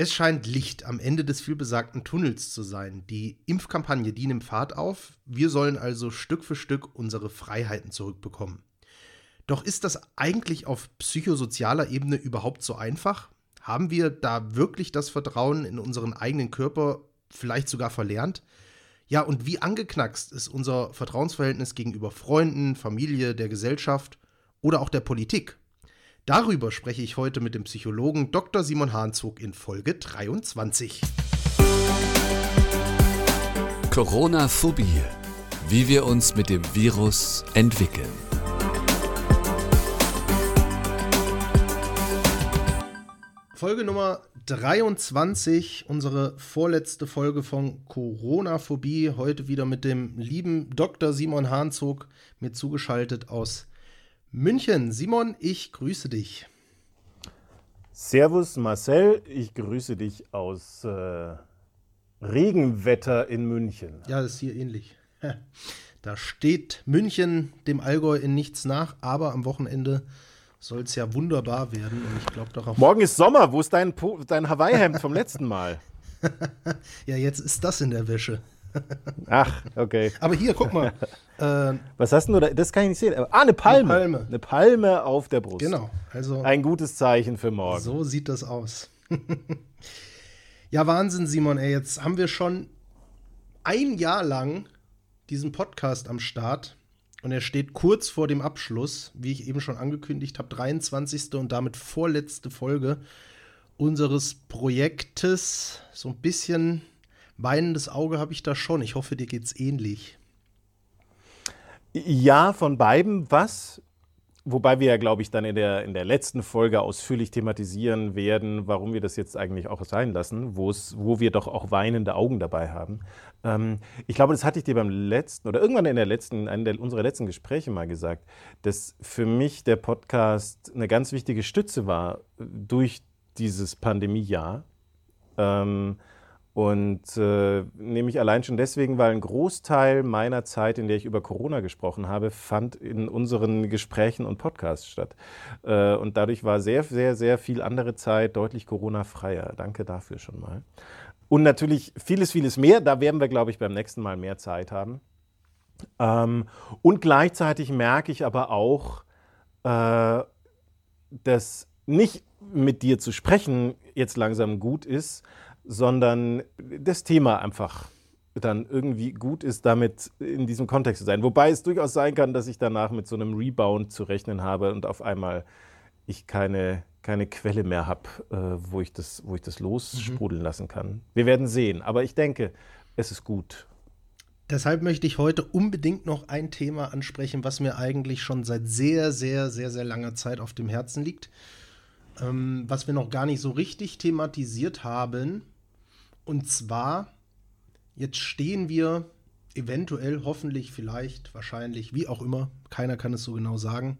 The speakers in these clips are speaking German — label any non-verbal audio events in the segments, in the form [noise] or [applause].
Es scheint Licht am Ende des vielbesagten Tunnels zu sein. Die Impfkampagne, die nimmt Fahrt auf. Wir sollen also Stück für Stück unsere Freiheiten zurückbekommen. Doch ist das eigentlich auf psychosozialer Ebene überhaupt so einfach? Haben wir da wirklich das Vertrauen in unseren eigenen Körper vielleicht sogar verlernt? Ja, und wie angeknackst ist unser Vertrauensverhältnis gegenüber Freunden, Familie, der Gesellschaft oder auch der Politik? Darüber spreche ich heute mit dem Psychologen Dr. Simon Hahnzog in Folge 23. Corona-Phobie. Wie wir uns mit dem Virus entwickeln. Folge Nummer 23, unsere vorletzte Folge von Corona-Phobie. Heute wieder mit dem lieben Dr. Simon Hahnzog, mir zugeschaltet aus München. Simon, ich grüße dich. Servus Marcel, ich grüße dich aus äh, Regenwetter in München. Ja, das ist hier ähnlich. [laughs] Da steht München dem Allgäu in nichts nach, aber am Wochenende soll es ja wunderbar werden und ich glaube auch. Morgen ist Sommer, wo ist dein, dein Hawaii-Hemd vom letzten Mal? [laughs] ja, jetzt ist das in der Wäsche. Ach, okay. Aber hier, guck mal. [laughs] Äh, Was hast du da? Das kann ich nicht sehen. Ah, eine Palme. Eine Palme. Eine Palme auf der Brust. Genau. Also, Ein gutes Zeichen für morgen. So sieht das aus. [laughs] ja, Wahnsinn, Simon. Ey, jetzt haben wir schon ein Jahr lang diesen Podcast am Start. Und er steht kurz vor dem Abschluss, wie ich eben schon angekündigt habe, 23. und damit vorletzte Folge unseres Projektes. So ein bisschen weinendes Auge habe ich da schon. Ich hoffe, dir geht es ähnlich. Ja, von beiden was. Wobei wir ja, glaube ich, dann in der, in der letzten Folge ausführlich thematisieren werden, warum wir das jetzt eigentlich auch sein lassen, wo wir doch auch weinende Augen dabei haben. Ähm, ich glaube, das hatte ich dir beim letzten oder irgendwann in der letzten, einem der, unserer letzten Gespräche mal gesagt, dass für mich der Podcast eine ganz wichtige Stütze war durch dieses Pandemiejahr. Ähm, und äh, nämlich allein schon deswegen, weil ein Großteil meiner Zeit, in der ich über Corona gesprochen habe, fand in unseren Gesprächen und Podcasts statt. Äh, und dadurch war sehr, sehr, sehr viel andere Zeit deutlich Corona-freier. Danke dafür schon mal. Und natürlich vieles, vieles mehr. Da werden wir, glaube ich, beim nächsten Mal mehr Zeit haben. Ähm, und gleichzeitig merke ich aber auch, äh, dass nicht mit dir zu sprechen jetzt langsam gut ist, sondern das Thema einfach dann irgendwie gut ist, damit in diesem Kontext zu sein. Wobei es durchaus sein kann, dass ich danach mit so einem Rebound zu rechnen habe und auf einmal ich keine, keine Quelle mehr habe, äh, wo, ich das, wo ich das lossprudeln mhm. lassen kann. Wir werden sehen, aber ich denke, es ist gut. Deshalb möchte ich heute unbedingt noch ein Thema ansprechen, was mir eigentlich schon seit sehr, sehr, sehr, sehr langer Zeit auf dem Herzen liegt, ähm, was wir noch gar nicht so richtig thematisiert haben. Und zwar, jetzt stehen wir eventuell, hoffentlich, vielleicht, wahrscheinlich, wie auch immer, keiner kann es so genau sagen,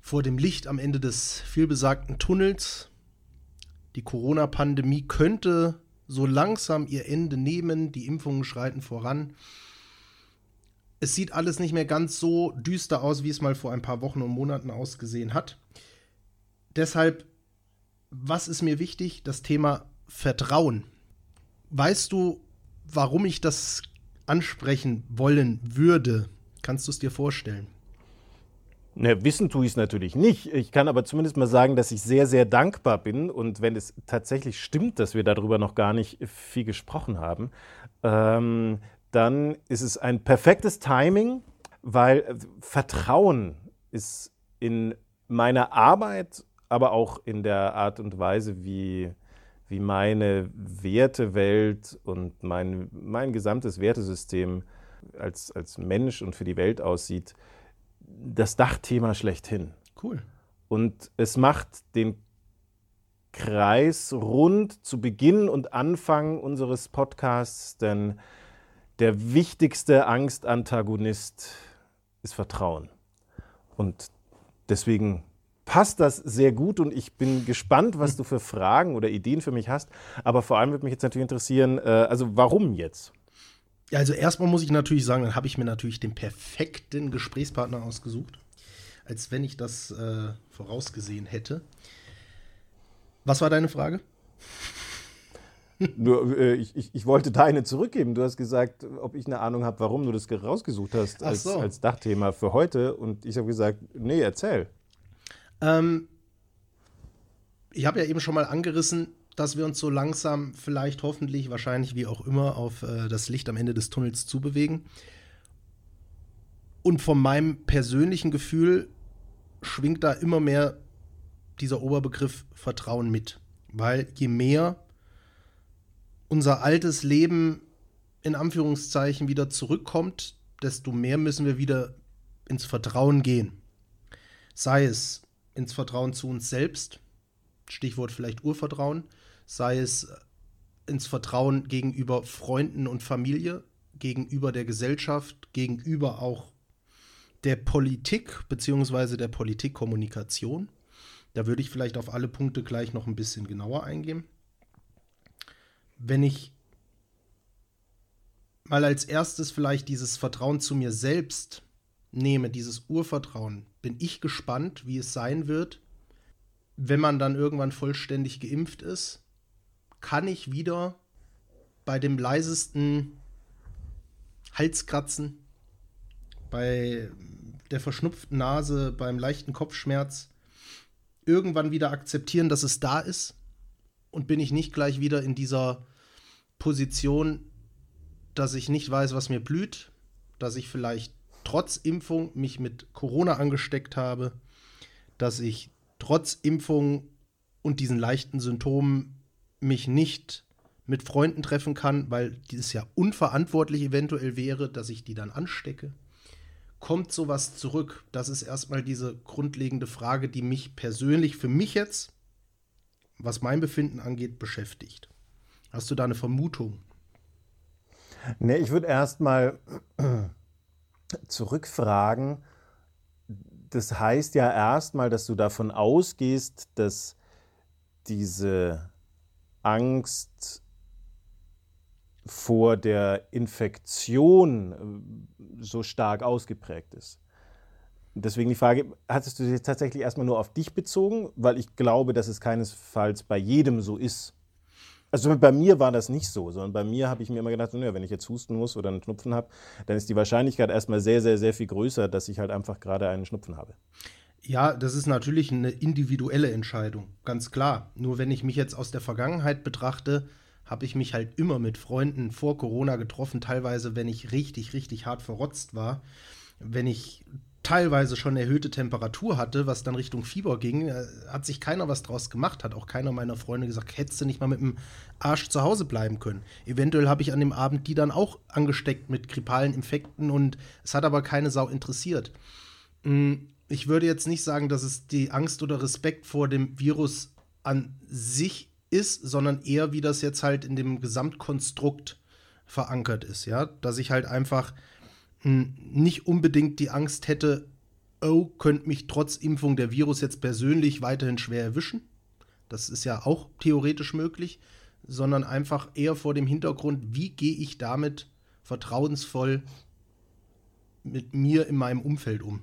vor dem Licht am Ende des vielbesagten Tunnels. Die Corona-Pandemie könnte so langsam ihr Ende nehmen, die Impfungen schreiten voran. Es sieht alles nicht mehr ganz so düster aus, wie es mal vor ein paar Wochen und Monaten ausgesehen hat. Deshalb, was ist mir wichtig? Das Thema Vertrauen. Weißt du, warum ich das ansprechen wollen würde? Kannst du es dir vorstellen? Ne, wissen tue ich es natürlich nicht. Ich kann aber zumindest mal sagen, dass ich sehr, sehr dankbar bin. Und wenn es tatsächlich stimmt, dass wir darüber noch gar nicht viel gesprochen haben, ähm, dann ist es ein perfektes Timing, weil äh, Vertrauen ist in meiner Arbeit, aber auch in der Art und Weise, wie, wie meine Wertewelt und mein, mein gesamtes Wertesystem als, als Mensch und für die Welt aussieht, das Dachthema schlechthin. Cool. Und es macht den Kreis rund zu Beginn und Anfang unseres Podcasts, denn der wichtigste Angstantagonist ist Vertrauen. Und deswegen passt das sehr gut und ich bin gespannt, was du für Fragen oder Ideen für mich hast. Aber vor allem würde mich jetzt natürlich interessieren, äh, also warum jetzt? Ja, also erstmal muss ich natürlich sagen, dann habe ich mir natürlich den perfekten Gesprächspartner ausgesucht, als wenn ich das äh, vorausgesehen hätte. Was war deine Frage? Nur, äh, ich, ich, ich, wollte deine zurückgeben. Du hast gesagt, ob ich eine Ahnung habe, warum du das rausgesucht hast als, so. als Dachthema für heute. Und ich habe gesagt, nee, erzähl. Ähm, ich habe ja eben schon mal angerissen, dass wir uns so langsam, vielleicht hoffentlich, wahrscheinlich wie auch immer, auf äh, das Licht am Ende des Tunnels zubewegen. Und von meinem persönlichen Gefühl schwingt da immer mehr dieser Oberbegriff Vertrauen mit. Weil je mehr unser altes Leben in Anführungszeichen wieder zurückkommt, desto mehr müssen wir wieder ins Vertrauen gehen. Sei es ins Vertrauen zu uns selbst, Stichwort vielleicht Urvertrauen, sei es ins Vertrauen gegenüber Freunden und Familie, gegenüber der Gesellschaft, gegenüber auch der Politik beziehungsweise der Politikkommunikation. Da würde ich vielleicht auf alle Punkte gleich noch ein bisschen genauer eingehen. Wenn ich mal als erstes vielleicht dieses Vertrauen zu mir selbst nehme, dieses Urvertrauen, bin ich gespannt, wie es sein wird, wenn man dann irgendwann vollständig geimpft ist kann ich wieder bei dem leisesten Halskratzen, bei der verschnupften Nase, beim leichten Kopfschmerz irgendwann wieder akzeptieren, dass es da ist. Und bin ich nicht gleich wieder in dieser Position, dass ich nicht weiß, was mir blüht, dass ich vielleicht trotz Impfung mich mit Corona angesteckt habe, dass ich trotz Impfung und diesen leichten Symptomen mich nicht mit Freunden treffen kann, weil dieses ja unverantwortlich eventuell wäre, dass ich die dann anstecke. Kommt sowas zurück? Das ist erstmal diese grundlegende Frage, die mich persönlich, für mich jetzt, was mein Befinden angeht, beschäftigt. Hast du da eine Vermutung? Nee, ich würde erstmal zurückfragen. Das heißt ja erstmal, dass du davon ausgehst, dass diese Angst vor der Infektion äh, so stark ausgeprägt ist. Deswegen die Frage, hattest du dich tatsächlich erstmal nur auf dich bezogen? Weil ich glaube, dass es keinesfalls bei jedem so ist. Also bei mir war das nicht so, sondern bei mir habe ich mir immer gedacht, naja, wenn ich jetzt husten muss oder einen Schnupfen habe, dann ist die Wahrscheinlichkeit erstmal sehr, sehr, sehr viel größer, dass ich halt einfach gerade einen Schnupfen habe. Ja, das ist natürlich eine individuelle Entscheidung, ganz klar. Nur wenn ich mich jetzt aus der Vergangenheit betrachte, habe ich mich halt immer mit Freunden vor Corona getroffen, teilweise, wenn ich richtig, richtig hart verrotzt war. Wenn ich teilweise schon erhöhte Temperatur hatte, was dann Richtung Fieber ging, äh, hat sich keiner was draus gemacht, hat auch keiner meiner Freunde gesagt, hättest du nicht mal mit dem Arsch zu Hause bleiben können. Eventuell habe ich an dem Abend die dann auch angesteckt mit grippalen Infekten und es hat aber keine Sau interessiert. Hm, ich würde jetzt nicht sagen, dass es die Angst oder Respekt vor dem Virus an sich ist, sondern eher, wie das jetzt halt in dem Gesamtkonstrukt verankert ist, ja, dass ich halt einfach nicht unbedingt die Angst hätte, oh, könnte mich trotz Impfung der Virus jetzt persönlich weiterhin schwer erwischen. Das ist ja auch theoretisch möglich, sondern einfach eher vor dem Hintergrund, wie gehe ich damit vertrauensvoll mit mir in meinem Umfeld um.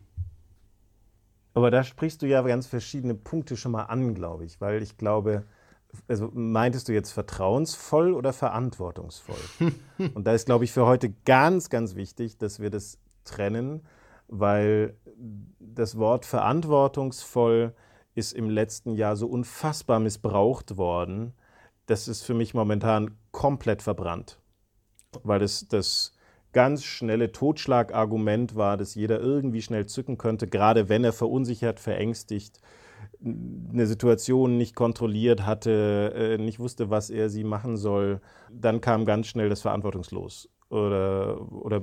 Aber da sprichst du ja ganz verschiedene Punkte schon mal an, glaube ich, weil ich glaube, also meintest du jetzt vertrauensvoll oder verantwortungsvoll? [laughs] Und da ist, glaube ich, für heute ganz, ganz wichtig, dass wir das trennen, weil das Wort verantwortungsvoll ist im letzten Jahr so unfassbar missbraucht worden, das ist für mich momentan komplett verbrannt. Weil das, das ganz schnelle Totschlagargument war, das jeder irgendwie schnell zücken könnte, gerade wenn er verunsichert, verängstigt, eine Situation nicht kontrolliert hatte, äh, nicht wusste, was er sie machen soll, dann kam ganz schnell das verantwortungslos oder, oder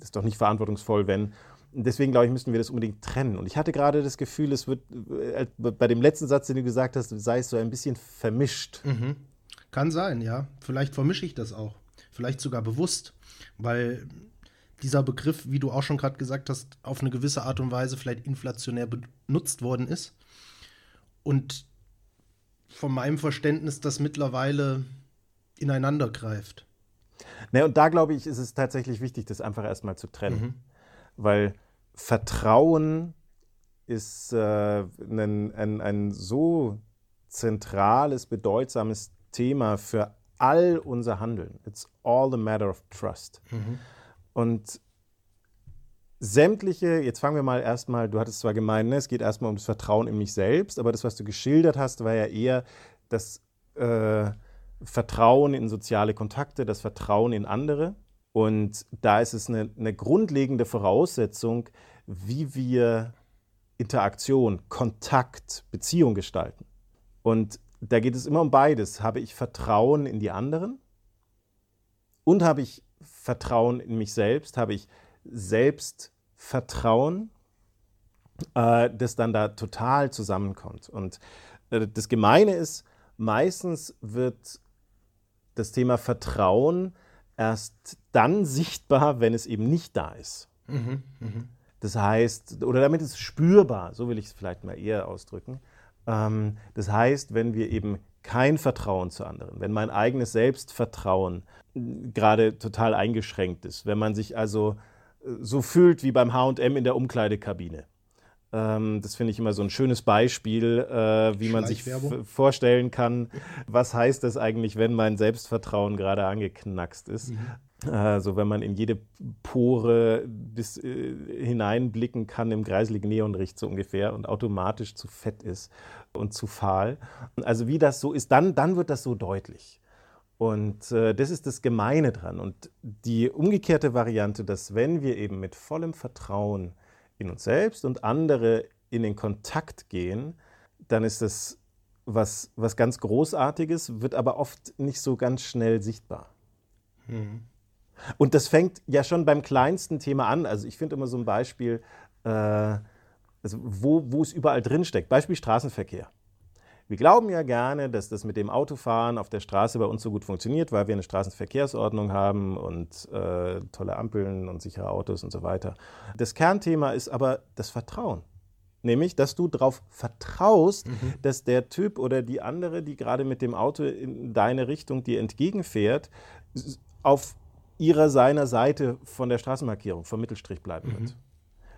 ist doch nicht verantwortungsvoll, wenn. Deswegen glaube ich, müssten wir das unbedingt trennen. Und ich hatte gerade das Gefühl, es wird äh, bei dem letzten Satz, den du gesagt hast, sei es so ein bisschen vermischt. Mhm. Kann sein, ja. Vielleicht vermische ich das auch. Vielleicht sogar bewusst weil dieser Begriff, wie du auch schon gerade gesagt hast, auf eine gewisse Art und Weise vielleicht inflationär benutzt worden ist. Und von meinem Verständnis das mittlerweile ineinander greift. Ne, und da glaube ich, ist es tatsächlich wichtig, das einfach erstmal zu trennen. Mhm. Weil Vertrauen ist äh, ein, ein, ein so zentrales, bedeutsames Thema für all unser Handeln. It's all a matter of trust. Mhm. Und sämtliche, jetzt fangen wir mal erstmal, du hattest zwar gemeint, ne, es geht erstmal um das Vertrauen in mich selbst, aber das, was du geschildert hast, war ja eher das äh, Vertrauen in soziale Kontakte, das Vertrauen in andere. Und da ist es eine, eine grundlegende Voraussetzung, wie wir Interaktion, Kontakt, Beziehung gestalten. Und da geht es immer um beides. Habe ich Vertrauen in die anderen und habe ich Vertrauen in mich selbst? Habe ich Selbstvertrauen, äh, das dann da total zusammenkommt? Und äh, das Gemeine ist, meistens wird das Thema Vertrauen erst dann sichtbar, wenn es eben nicht da ist. Mhm, mh. Das heißt, oder damit ist es spürbar, so will ich es vielleicht mal eher ausdrücken. Ähm, das heißt, wenn wir eben kein Vertrauen zu anderen, wenn mein eigenes Selbstvertrauen äh, gerade total eingeschränkt ist, wenn man sich also so fühlt wie beim HM in der Umkleidekabine. Ähm, das finde ich immer so ein schönes Beispiel, äh, wie man sich vorstellen kann, was heißt das eigentlich, wenn mein Selbstvertrauen gerade angeknackst ist. Mhm. Also wenn man in jede Pore bis äh, hineinblicken kann im kreisligen Neonricht so ungefähr und automatisch zu fett ist und zu fahl. Also wie das so ist, dann, dann wird das so deutlich. Und äh, das ist das Gemeine dran. Und die umgekehrte Variante, dass wenn wir eben mit vollem Vertrauen in uns selbst und andere in den Kontakt gehen, dann ist das was, was ganz Großartiges, wird aber oft nicht so ganz schnell sichtbar. Mhm. Und das fängt ja schon beim kleinsten Thema an. Also ich finde immer so ein Beispiel, äh, also wo, wo es überall drin steckt. Beispiel Straßenverkehr. Wir glauben ja gerne, dass das mit dem Autofahren auf der Straße bei uns so gut funktioniert, weil wir eine Straßenverkehrsordnung haben und äh, tolle Ampeln und sichere Autos und so weiter. Das Kernthema ist aber das Vertrauen. Nämlich, dass du darauf vertraust, mhm. dass der Typ oder die andere, die gerade mit dem Auto in deine Richtung dir entgegenfährt, auf ihrer seiner Seite von der Straßenmarkierung, vom Mittelstrich bleiben mhm. wird.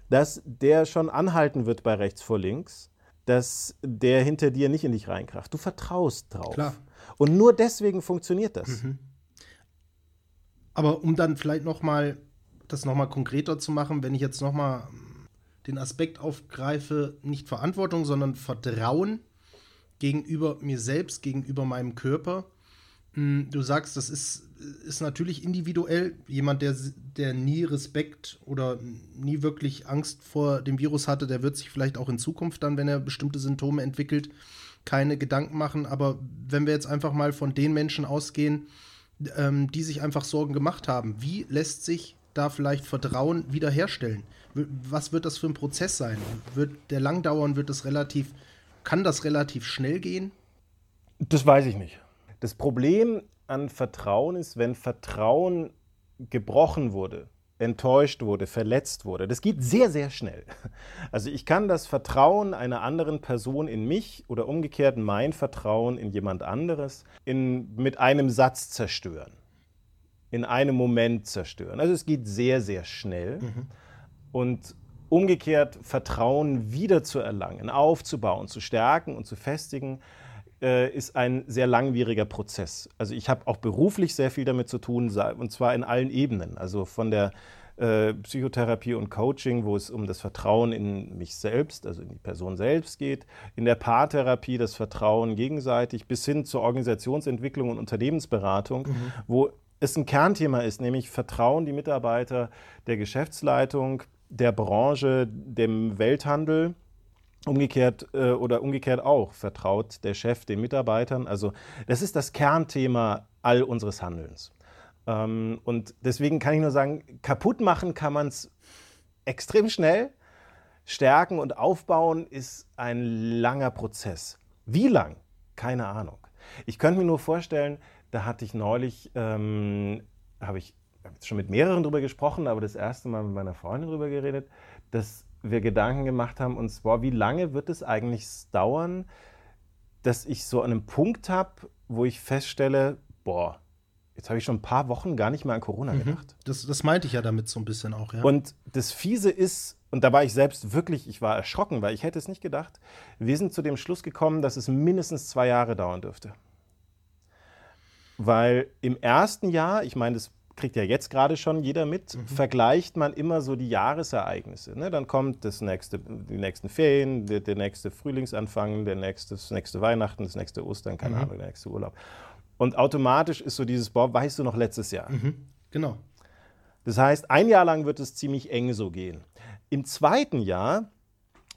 Dass der schon anhalten wird bei rechts vor links, dass der hinter dir nicht in dich reinkraft. Du vertraust drauf. Klar. Und nur deswegen funktioniert das. Mhm. Aber um dann vielleicht noch mal das noch mal konkreter zu machen, wenn ich jetzt noch mal den Aspekt aufgreife, nicht Verantwortung, sondern Vertrauen gegenüber mir selbst, gegenüber meinem Körper, hm, du sagst, das ist, ist natürlich individuell. Jemand, der, der nie Respekt oder nie wirklich Angst vor dem Virus hatte, der wird sich vielleicht auch in Zukunft dann, wenn er bestimmte Symptome entwickelt, keine Gedanken machen. Aber wenn wir jetzt einfach mal von den Menschen ausgehen, ähm, die sich einfach Sorgen gemacht haben, wie lässt sich da vielleicht Vertrauen wiederherstellen? Was wird das für ein Prozess sein? Wird der lang dauern? Wird das relativ, kann das relativ schnell gehen? Das weiß ich nicht. Das Problem an Vertrauen ist, wenn Vertrauen gebrochen wurde, enttäuscht wurde, verletzt wurde. Das geht sehr, sehr schnell. Also ich kann das Vertrauen einer anderen Person in mich oder umgekehrt mein Vertrauen in jemand anderes in, mit einem Satz zerstören. In einem Moment zerstören. Also es geht sehr, sehr schnell. Mhm. Und umgekehrt Vertrauen wiederzuerlangen, aufzubauen, zu stärken und zu festigen, äh, ist ein sehr langwieriger Prozess. Also ich habe auch beruflich sehr viel damit zu tun, und zwar in allen Ebenen. Also von der äh, Psychotherapie und Coaching, wo es um das Vertrauen in mich selbst, also in die Person selbst geht, in der Paartherapie das Vertrauen gegenseitig, bis hin zur Organisationsentwicklung und Unternehmensberatung, mhm. wo es ein Kernthema ist, nämlich Vertrauen die Mitarbeiter der Geschäftsleitung, der Branche, dem Welthandel Umgekehrt äh, oder umgekehrt auch vertraut der Chef den Mitarbeitern. Also das ist das Kernthema all unseres Handelns. Ähm, und deswegen kann ich nur sagen, kaputt machen kann man es extrem schnell. Stärken und aufbauen ist ein langer Prozess. Wie lang? Keine Ahnung. Ich könnte mir nur vorstellen, da hatte ich neulich, ähm, habe ich schon mit mehreren drüber gesprochen, aber das erste Mal mit meiner Freundin drüber geredet, dass wir Gedanken gemacht haben, und zwar, wie lange wird es eigentlich dauern, dass ich so an einem Punkt habe, wo ich feststelle, boah, jetzt habe ich schon ein paar Wochen gar nicht mehr an Corona mhm. gedacht. Das, das meinte ich ja damit so ein bisschen auch, ja. Und das Fiese ist, und da war ich selbst wirklich, ich war erschrocken, weil ich hätte es nicht gedacht, wir sind zu dem Schluss gekommen, dass es mindestens zwei Jahre dauern dürfte. Weil im ersten Jahr, ich meine, das kriegt ja jetzt gerade schon jeder mit, mhm. vergleicht man immer so die Jahresereignisse. Ne? Dann kommt das nächste, die nächsten Ferien, der, der nächste Frühlingsanfang, der nächste, das nächste Weihnachten, das nächste Ostern, keine mhm. Ahnung, der nächste Urlaub. Und automatisch ist so dieses, boah, weißt du noch letztes Jahr? Mhm. Genau. Das heißt, ein Jahr lang wird es ziemlich eng so gehen. Im zweiten Jahr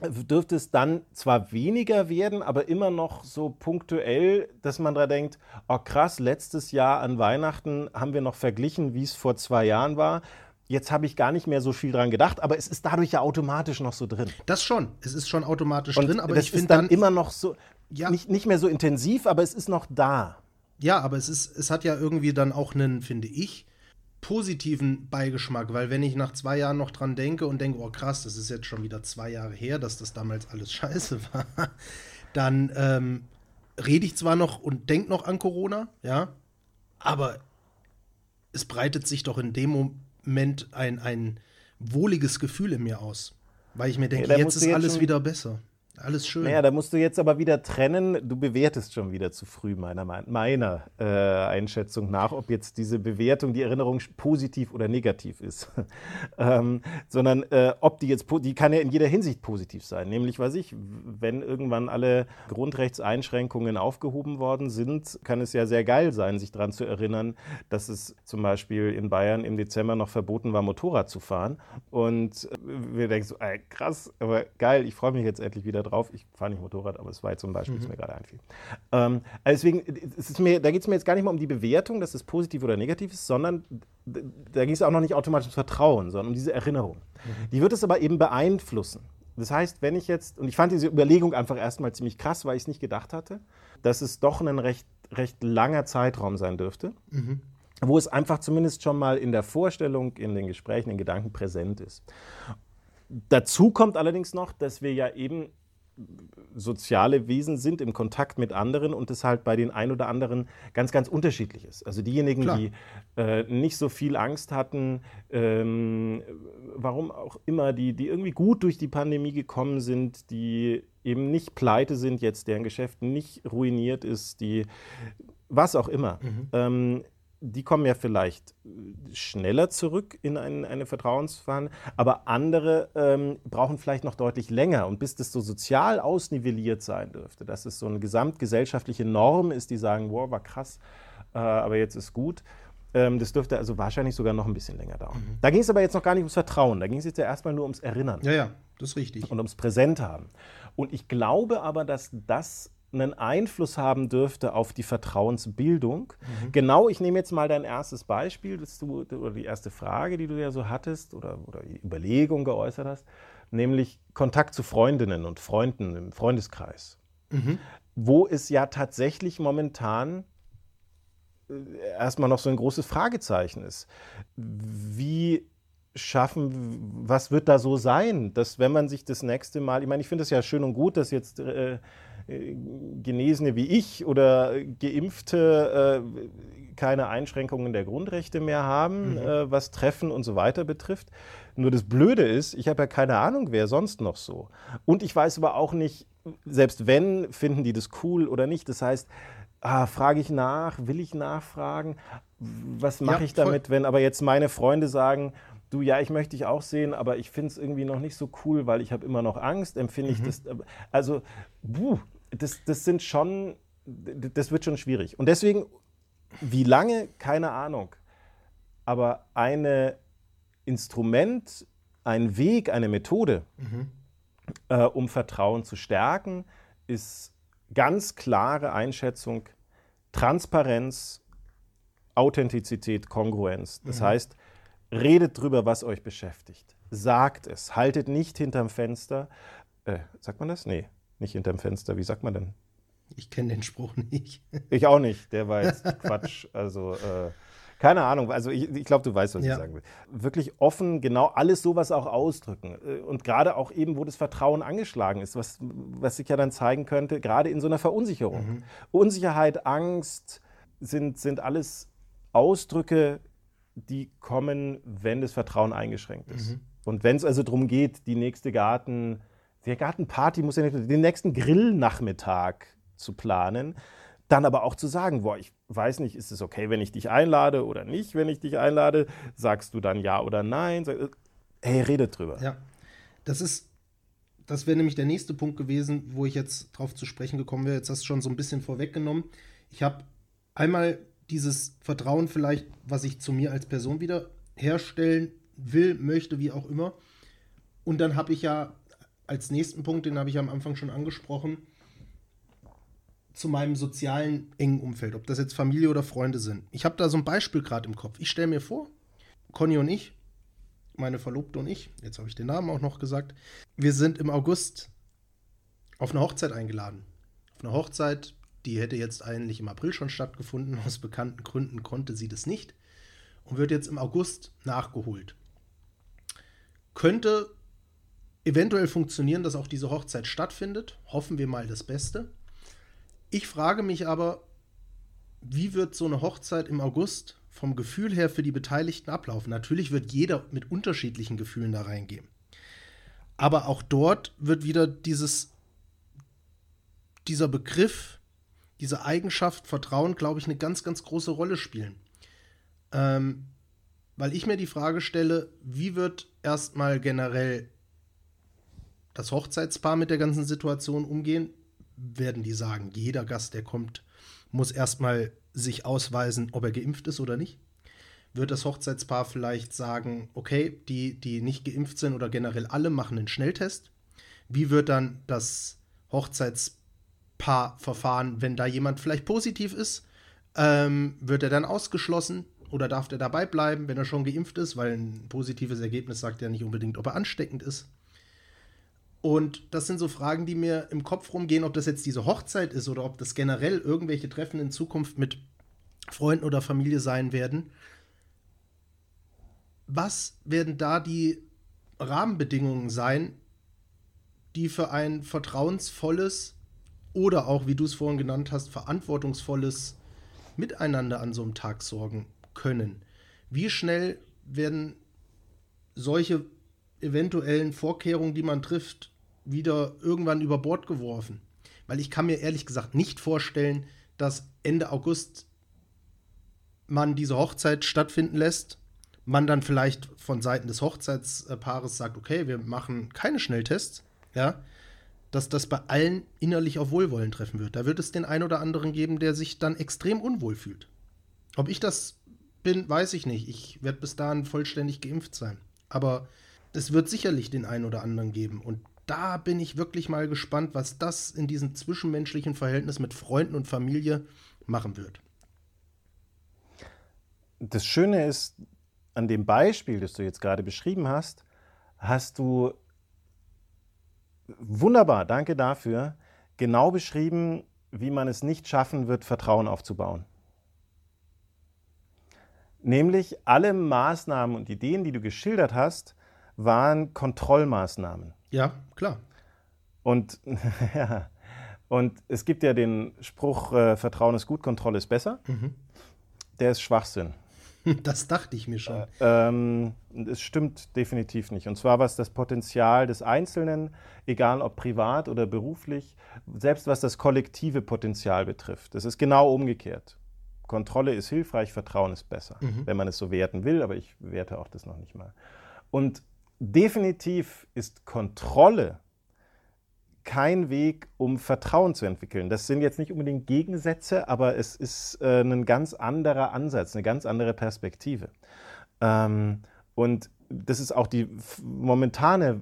dürfte es dann zwar weniger werden, aber immer noch so punktuell, dass man da denkt, oh krass, letztes Jahr an Weihnachten haben wir noch verglichen, wie es vor zwei Jahren war. Jetzt habe ich gar nicht mehr so viel dran gedacht, aber es ist dadurch ja automatisch noch so drin. Das schon, es ist schon automatisch Und drin, aber ich finde dann, dann immer noch so, ja. nicht, nicht mehr so intensiv, aber es ist noch da. Ja, aber es ist, es hat ja irgendwie dann auch einen, finde ich, positiven Beigeschmack, weil wenn ich nach zwei Jahren noch dran denke und denke, oh krass, das ist jetzt schon wieder zwei Jahre her, dass das damals alles [laughs] scheiße war, dann ähm, rede ich zwar noch und denke noch an Corona, ja, aber es breitet sich doch in dem Moment ein, ein wohliges Gefühl in mir aus, weil ich mir denke, ja, jetzt ist jetzt alles wieder besser. Alles schön. Naja, da musst du jetzt aber wieder trennen. Du bewertest schon wieder zu früh, meiner, meiner äh, Einschätzung nach, ob jetzt diese Bewertung, die Erinnerung positiv oder negativ ist. [laughs] ähm, sondern äh, ob die jetzt, die kann ja in jeder Hinsicht positiv sein. Nämlich, weiß ich, wenn irgendwann alle Grundrechtseinschränkungen aufgehoben worden sind, kann es ja sehr geil sein, sich daran zu erinnern, dass es zum Beispiel in Bayern im Dezember noch verboten war, Motorrad zu fahren. Und äh, wir denken so, ey, krass, aber geil, ich freue mich jetzt endlich wieder drauf. Ich fahre nicht Motorrad, aber es war jetzt zum Beispiel, mhm. das mir gerade einfiel. Ähm, also deswegen, mir, da geht es mir jetzt gar nicht mal um die Bewertung, dass es positiv oder negativ ist, sondern da ging es auch noch nicht automatisch ums Vertrauen, sondern um diese Erinnerung. Mhm. Die wird es aber eben beeinflussen. Das heißt, wenn ich jetzt, und ich fand diese Überlegung einfach erstmal ziemlich krass, weil ich es nicht gedacht hatte, dass es doch ein recht, recht langer Zeitraum sein dürfte. Mhm wo es einfach zumindest schon mal in der Vorstellung, in den Gesprächen, in den Gedanken präsent ist. Dazu kommt allerdings noch, dass wir ja eben soziale Wesen sind im Kontakt mit anderen und das halt bei den ein oder anderen ganz, ganz unterschiedlich ist. Also diejenigen, Klar. die äh, nicht so viel Angst hatten, ähm, warum auch immer, die, die irgendwie gut durch die Pandemie gekommen sind, die eben nicht pleite sind jetzt, deren Geschäft nicht ruiniert ist, die was auch immer. Mhm. Ähm, die kommen ja vielleicht äh, schneller zurück in ein, eine Vertrauensverhandlung, aber andere ähm, brauchen vielleicht noch deutlich länger. Und bis das so sozial ausnivelliert sein dürfte, dass es so eine gesamtgesellschaftliche Norm ist, die sagen, wow, war krass, äh, aber jetzt ist gut, ähm, das dürfte also wahrscheinlich sogar noch ein bisschen länger dauern. Mhm. Da ging es aber jetzt noch gar nicht ums Vertrauen, da ging es jetzt ja erstmal nur ums Erinnern. Ja, ja, das ist richtig. Und ums Präsenthaben. Und ich glaube aber, dass das einen Einfluss haben dürfte auf die Vertrauensbildung. Mhm. Genau, ich nehme jetzt mal dein erstes Beispiel, das du, oder die erste Frage, die du ja so hattest oder, oder die Überlegung geäußert hast, nämlich Kontakt zu Freundinnen und Freunden im Freundeskreis. Mhm. Wo es ja tatsächlich momentan äh, erstmal noch so ein großes Fragezeichen ist. Wie schaffen, was wird da so sein, dass wenn man sich das nächste Mal, ich meine, ich finde es ja schön und gut, dass jetzt äh, Genesene wie ich oder Geimpfte äh, keine Einschränkungen der Grundrechte mehr haben, mhm. äh, was Treffen und so weiter betrifft. Nur das Blöde ist, ich habe ja keine Ahnung, wer sonst noch so. Und ich weiß aber auch nicht, selbst wenn, finden die das cool oder nicht. Das heißt, ah, frage ich nach, will ich nachfragen? Was mache ja, ich damit, wenn aber jetzt meine Freunde sagen, du, ja, ich möchte dich auch sehen, aber ich finde es irgendwie noch nicht so cool, weil ich habe immer noch Angst, empfinde mhm. ich das. Also, buh, das, das sind schon, das wird schon schwierig. Und deswegen, wie lange, keine Ahnung. Aber ein Instrument, ein Weg, eine Methode, mhm. äh, um Vertrauen zu stärken, ist ganz klare Einschätzung, Transparenz, Authentizität, Kongruenz. Das mhm. heißt, redet drüber, was euch beschäftigt. Sagt es. Haltet nicht hinterm Fenster. Äh, sagt man das? Nee. Nicht hinterm Fenster. Wie sagt man denn? Ich kenne den Spruch nicht. ich auch nicht. Der war jetzt [laughs] Quatsch. Also, äh, keine Ahnung. Also, ich, ich glaube, du weißt, was ja. ich sagen will. Wirklich offen, genau alles sowas auch ausdrücken. Äh, und gerade auch eben, wo das Vertrauen angeschlagen ist, was, was sich ja dann zeigen könnte, gerade in so einer Verunsicherung. Mhm. Unsicherheit, Angst sind, sind alles Ausdrücke, die kommen, wenn das Vertrauen eingeschränkt ist. Mhm. Und wenn es also darum geht, die nächste Garten der Gartenparty muss ja den nächsten Grillnachmittag zu planen, dann aber auch zu sagen, boah, ich weiß nicht, ist es okay, wenn ich dich einlade oder nicht, wenn ich dich einlade? Sagst du dann ja oder nein? Hey, redet drüber. Ja, das ist, das wäre nämlich der nächste Punkt gewesen, wo ich jetzt drauf zu sprechen gekommen wäre. Jetzt hast du schon so ein bisschen vorweggenommen. Ich habe einmal dieses Vertrauen vielleicht, was ich zu mir als Person wieder herstellen will, möchte, wie auch immer. Und dann habe ich ja als nächsten Punkt, den habe ich am Anfang schon angesprochen, zu meinem sozialen engen Umfeld, ob das jetzt Familie oder Freunde sind. Ich habe da so ein Beispiel gerade im Kopf. Ich stelle mir vor, Conny und ich, meine Verlobte und ich, jetzt habe ich den Namen auch noch gesagt, wir sind im August auf eine Hochzeit eingeladen. Auf eine Hochzeit, die hätte jetzt eigentlich im April schon stattgefunden. Aus bekannten Gründen konnte sie das nicht und wird jetzt im August nachgeholt. Könnte eventuell funktionieren, dass auch diese Hochzeit stattfindet. Hoffen wir mal das Beste. Ich frage mich aber, wie wird so eine Hochzeit im August vom Gefühl her für die Beteiligten ablaufen? Natürlich wird jeder mit unterschiedlichen Gefühlen da reingehen. Aber auch dort wird wieder dieses, dieser Begriff, diese Eigenschaft Vertrauen, glaube ich, eine ganz, ganz große Rolle spielen. Ähm, weil ich mir die Frage stelle, wie wird erstmal generell das Hochzeitspaar mit der ganzen Situation umgehen? werden die sagen, jeder Gast, der kommt, muss erstmal sich ausweisen, ob er geimpft ist oder nicht. Wird das Hochzeitspaar vielleicht sagen, okay, die, die nicht geimpft sind oder generell alle machen einen Schnelltest? Wie wird dann das Hochzeitspaar verfahren, wenn da jemand vielleicht positiv ist? Ähm, wird er dann ausgeschlossen oder darf er dabei bleiben, wenn er schon geimpft ist? Weil ein positives Ergebnis sagt ja nicht unbedingt, ob er ansteckend ist. Und das sind so Fragen, die mir im Kopf rumgehen, ob das jetzt diese Hochzeit ist oder ob das generell irgendwelche Treffen in Zukunft mit Freunden oder Familie sein werden. Was werden da die Rahmenbedingungen sein, die für ein vertrauensvolles oder auch, wie du es vorhin genannt hast, verantwortungsvolles Miteinander an so einem Tag sorgen können? Wie schnell werden solche eventuellen Vorkehrungen, die man trifft, wieder irgendwann über Bord geworfen. Weil ich kann mir ehrlich gesagt nicht vorstellen, dass Ende August man diese Hochzeit stattfinden lässt, man dann vielleicht von Seiten des Hochzeitspaares sagt, okay, wir machen keine Schnelltests, ja, dass das bei allen innerlich auf Wohlwollen treffen wird. Da wird es den einen oder anderen geben, der sich dann extrem unwohl fühlt. Ob ich das bin, weiß ich nicht. Ich werde bis dahin vollständig geimpft sein. Aber es wird sicherlich den einen oder anderen geben. Und da bin ich wirklich mal gespannt, was das in diesem zwischenmenschlichen Verhältnis mit Freunden und Familie machen wird. Das Schöne ist, an dem Beispiel, das du jetzt gerade beschrieben hast, hast du wunderbar, danke dafür, genau beschrieben, wie man es nicht schaffen wird, Vertrauen aufzubauen. Nämlich alle Maßnahmen und Ideen, die du geschildert hast, waren Kontrollmaßnahmen. Ja, klar. Und, [laughs] ja, und es gibt ja den Spruch, äh, Vertrauen ist gut, Kontrolle ist besser. Mhm. Der ist Schwachsinn. [laughs] Das dachte ich mir schon. Äh, ähm, es stimmt definitiv nicht. Und zwar was das Potenzial des Einzelnen, egal ob privat oder beruflich, selbst was das kollektive Potenzial betrifft. Es ist genau umgekehrt. Kontrolle ist hilfreich, Vertrauen ist besser, mhm. wenn man es so werten will, aber ich werte auch das noch nicht mal. Und definitiv ist Kontrolle kein Weg, um Vertrauen zu entwickeln. Das sind jetzt nicht unbedingt Gegensätze, aber es ist äh, ein ganz anderer Ansatz, eine ganz andere Perspektive. Ähm, und das ist auch die momentane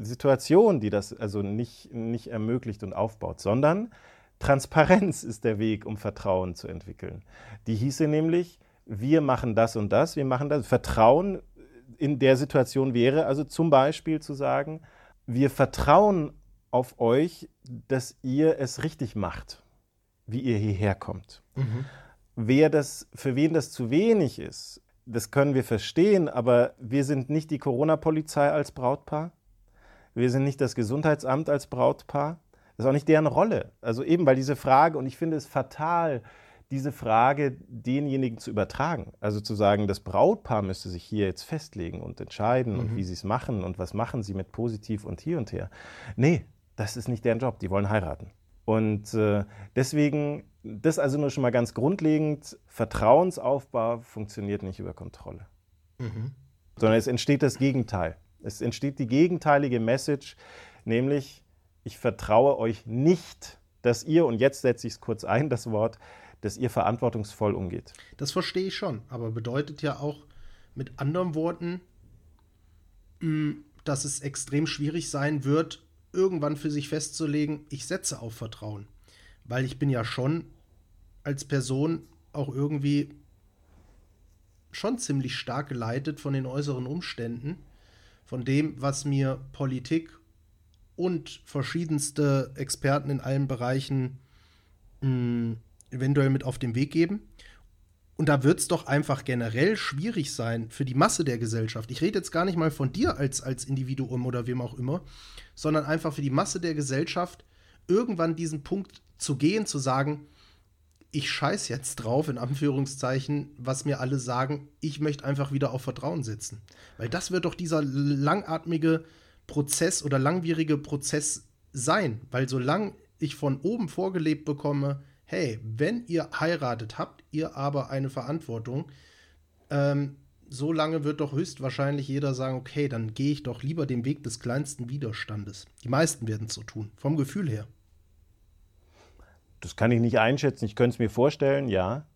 äh, Situation, die das also nicht, nicht ermöglicht und aufbaut, sondern Transparenz ist der Weg, um Vertrauen zu entwickeln. Die hieße nämlich, wir machen das und das, wir machen das. Vertrauen in der Situation wäre, also zum Beispiel zu sagen, wir vertrauen auf euch, dass ihr es richtig macht, wie ihr hierher kommt. Mhm. Wer das, für wen das zu wenig ist, das können wir verstehen, aber wir sind nicht die Corona-Polizei als Brautpaar. Wir sind nicht das Gesundheitsamt als Brautpaar. Das ist auch nicht deren Rolle. Also eben, weil diese Frage, und ich finde es fatal, diese Frage denjenigen zu übertragen. Also zu sagen, das Brautpaar müsste sich hier jetzt festlegen und entscheiden mhm. und wie sie es machen und was machen sie mit positiv und hier und her. Nee, das ist nicht deren Job. Die wollen heiraten. Und äh, deswegen, das also nur schon mal ganz grundlegend, Vertrauensaufbau funktioniert nicht über Kontrolle. Mhm. Sondern es entsteht das Gegenteil. Es entsteht die gegenteilige Message, nämlich ich vertraue euch nicht, dass ihr, und jetzt setze ich es kurz ein, das Wort, dass ihr verantwortungsvoll umgeht. Das verstehe ich schon, aber bedeutet ja auch mit anderen Worten, dass es extrem schwierig sein wird, irgendwann für sich festzulegen, ich setze auf Vertrauen. Weil ich bin ja schon als Person auch irgendwie schon ziemlich stark geleitet von den äußeren Umständen, von dem, was mir Politik und verschiedenste Experten in allen Bereichen mh, eventuell mit auf den Weg geben. Und da wird es doch einfach generell schwierig sein für die Masse der Gesellschaft. Ich rede jetzt gar nicht mal von dir als, als Individuum oder wem auch immer, sondern einfach für die Masse der Gesellschaft, irgendwann diesen Punkt zu gehen, zu sagen, ich scheiß jetzt drauf, in Anführungszeichen, was mir alle sagen, ich möchte einfach wieder auf Vertrauen setzen. Weil das wird doch dieser langatmige Prozess oder langwierige Prozess sein. Weil solange ich von oben vorgelebt bekomme, hey, wenn ihr heiratet, habt ihr aber eine Verantwortung, ähm, so lange wird doch höchstwahrscheinlich jeder sagen, okay, dann gehe ich doch lieber den Weg des kleinsten Widerstandes. Die meisten werden es so tun, vom Gefühl her. Das kann ich nicht einschätzen. Ich könnte es mir vorstellen, ja,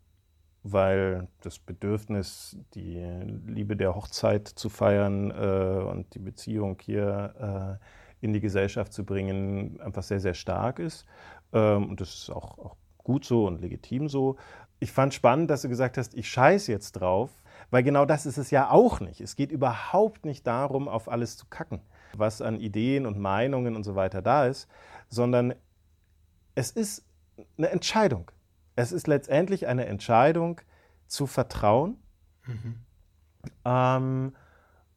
weil das Bedürfnis, die Liebe der Hochzeit zu feiern äh, und die Beziehung hier äh, in die Gesellschaft zu bringen, einfach sehr, sehr stark ist. Ähm, und das ist auch, auch gut so und legitim so. Ich fand spannend, dass du gesagt hast, ich scheiße jetzt drauf, weil genau das ist es ja auch nicht. Es geht überhaupt nicht darum, auf alles zu kacken, was an Ideen und Meinungen und so weiter da ist, sondern es ist eine Entscheidung. Es ist letztendlich eine Entscheidung zu vertrauen. Mhm. Ähm,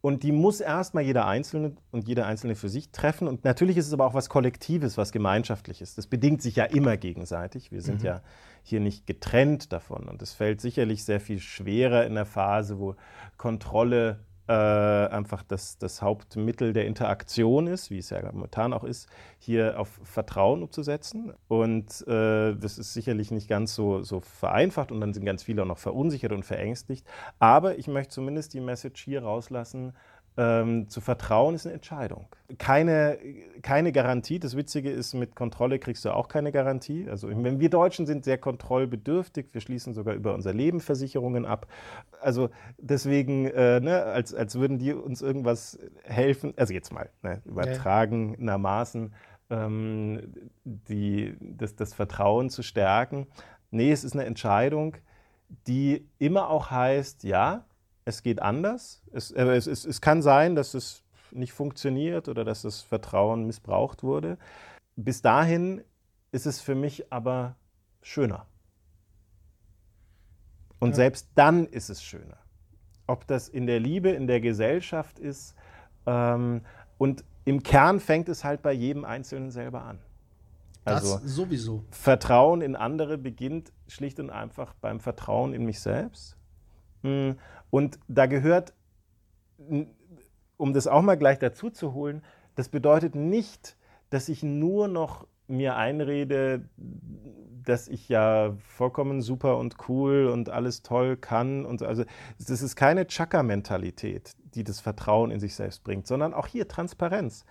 und die muss erstmal jeder Einzelne und jeder Einzelne für sich treffen. Und natürlich ist es aber auch was Kollektives, was Gemeinschaftliches. Das bedingt sich ja immer gegenseitig. Wir sind mhm. ja hier nicht getrennt davon. Und es fällt sicherlich sehr viel schwerer in der Phase, wo Kontrolle äh, einfach das, das Hauptmittel der Interaktion ist, wie es ja momentan auch ist, hier auf Vertrauen umzusetzen. Und äh, das ist sicherlich nicht ganz so, so vereinfacht und dann sind ganz viele auch noch verunsichert und verängstigt. Aber ich möchte zumindest die Message hier rauslassen, ähm, zu vertrauen ist eine Entscheidung. Keine, keine Garantie. Das Witzige ist, mit Kontrolle kriegst du auch keine Garantie. Also wir Deutschen sind sehr kontrollbedürftig. Wir schließen sogar über unser Leben Versicherungen ab. Also deswegen, äh, ne, als, als würden die uns irgendwas helfen. Also jetzt mal ne, übertragenermaßen ähm, die, das, das Vertrauen zu stärken. Nee, es ist eine Entscheidung, die immer auch heißt, ja, es geht anders. Es, äh, es, es, es kann sein, dass es nicht funktioniert oder dass das Vertrauen missbraucht wurde. Bis dahin ist es für mich aber schöner. Und ja. selbst dann ist es schöner. Ob das in der Liebe, in der Gesellschaft ist. Ähm, und im Kern fängt es halt bei jedem Einzelnen selber an. Also das sowieso. Vertrauen in andere beginnt schlicht und einfach beim Vertrauen in mich selbst. Und da gehört, um das auch mal gleich dazu zu holen, das bedeutet nicht, dass ich nur noch mir einrede, dass ich ja vollkommen super und cool und alles toll kann. Und also das ist keine Chaka-Mentalität, die das Vertrauen in sich selbst bringt, sondern auch hier Transparenz.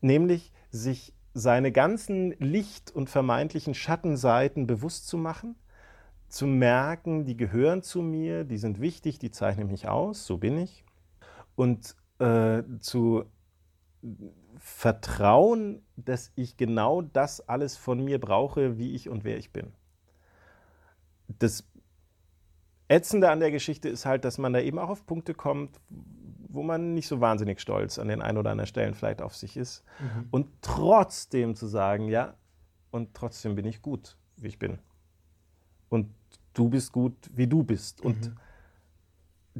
Nämlich sich seine ganzen Licht- und vermeintlichen Schattenseiten bewusst zu machen zu merken, die gehören zu mir, die sind wichtig, die zeichnen mich aus, so bin ich. Und äh, zu vertrauen, dass ich genau das alles von mir brauche, wie ich und wer ich bin. Das Ätzende an der Geschichte ist halt, dass man da eben auch auf Punkte kommt, wo man nicht so wahnsinnig stolz an den ein oder anderen Stellen vielleicht auf sich ist. Mhm. Und trotzdem zu sagen, ja, und trotzdem bin ich gut, wie ich bin. Und du bist gut, wie du bist. Und mhm.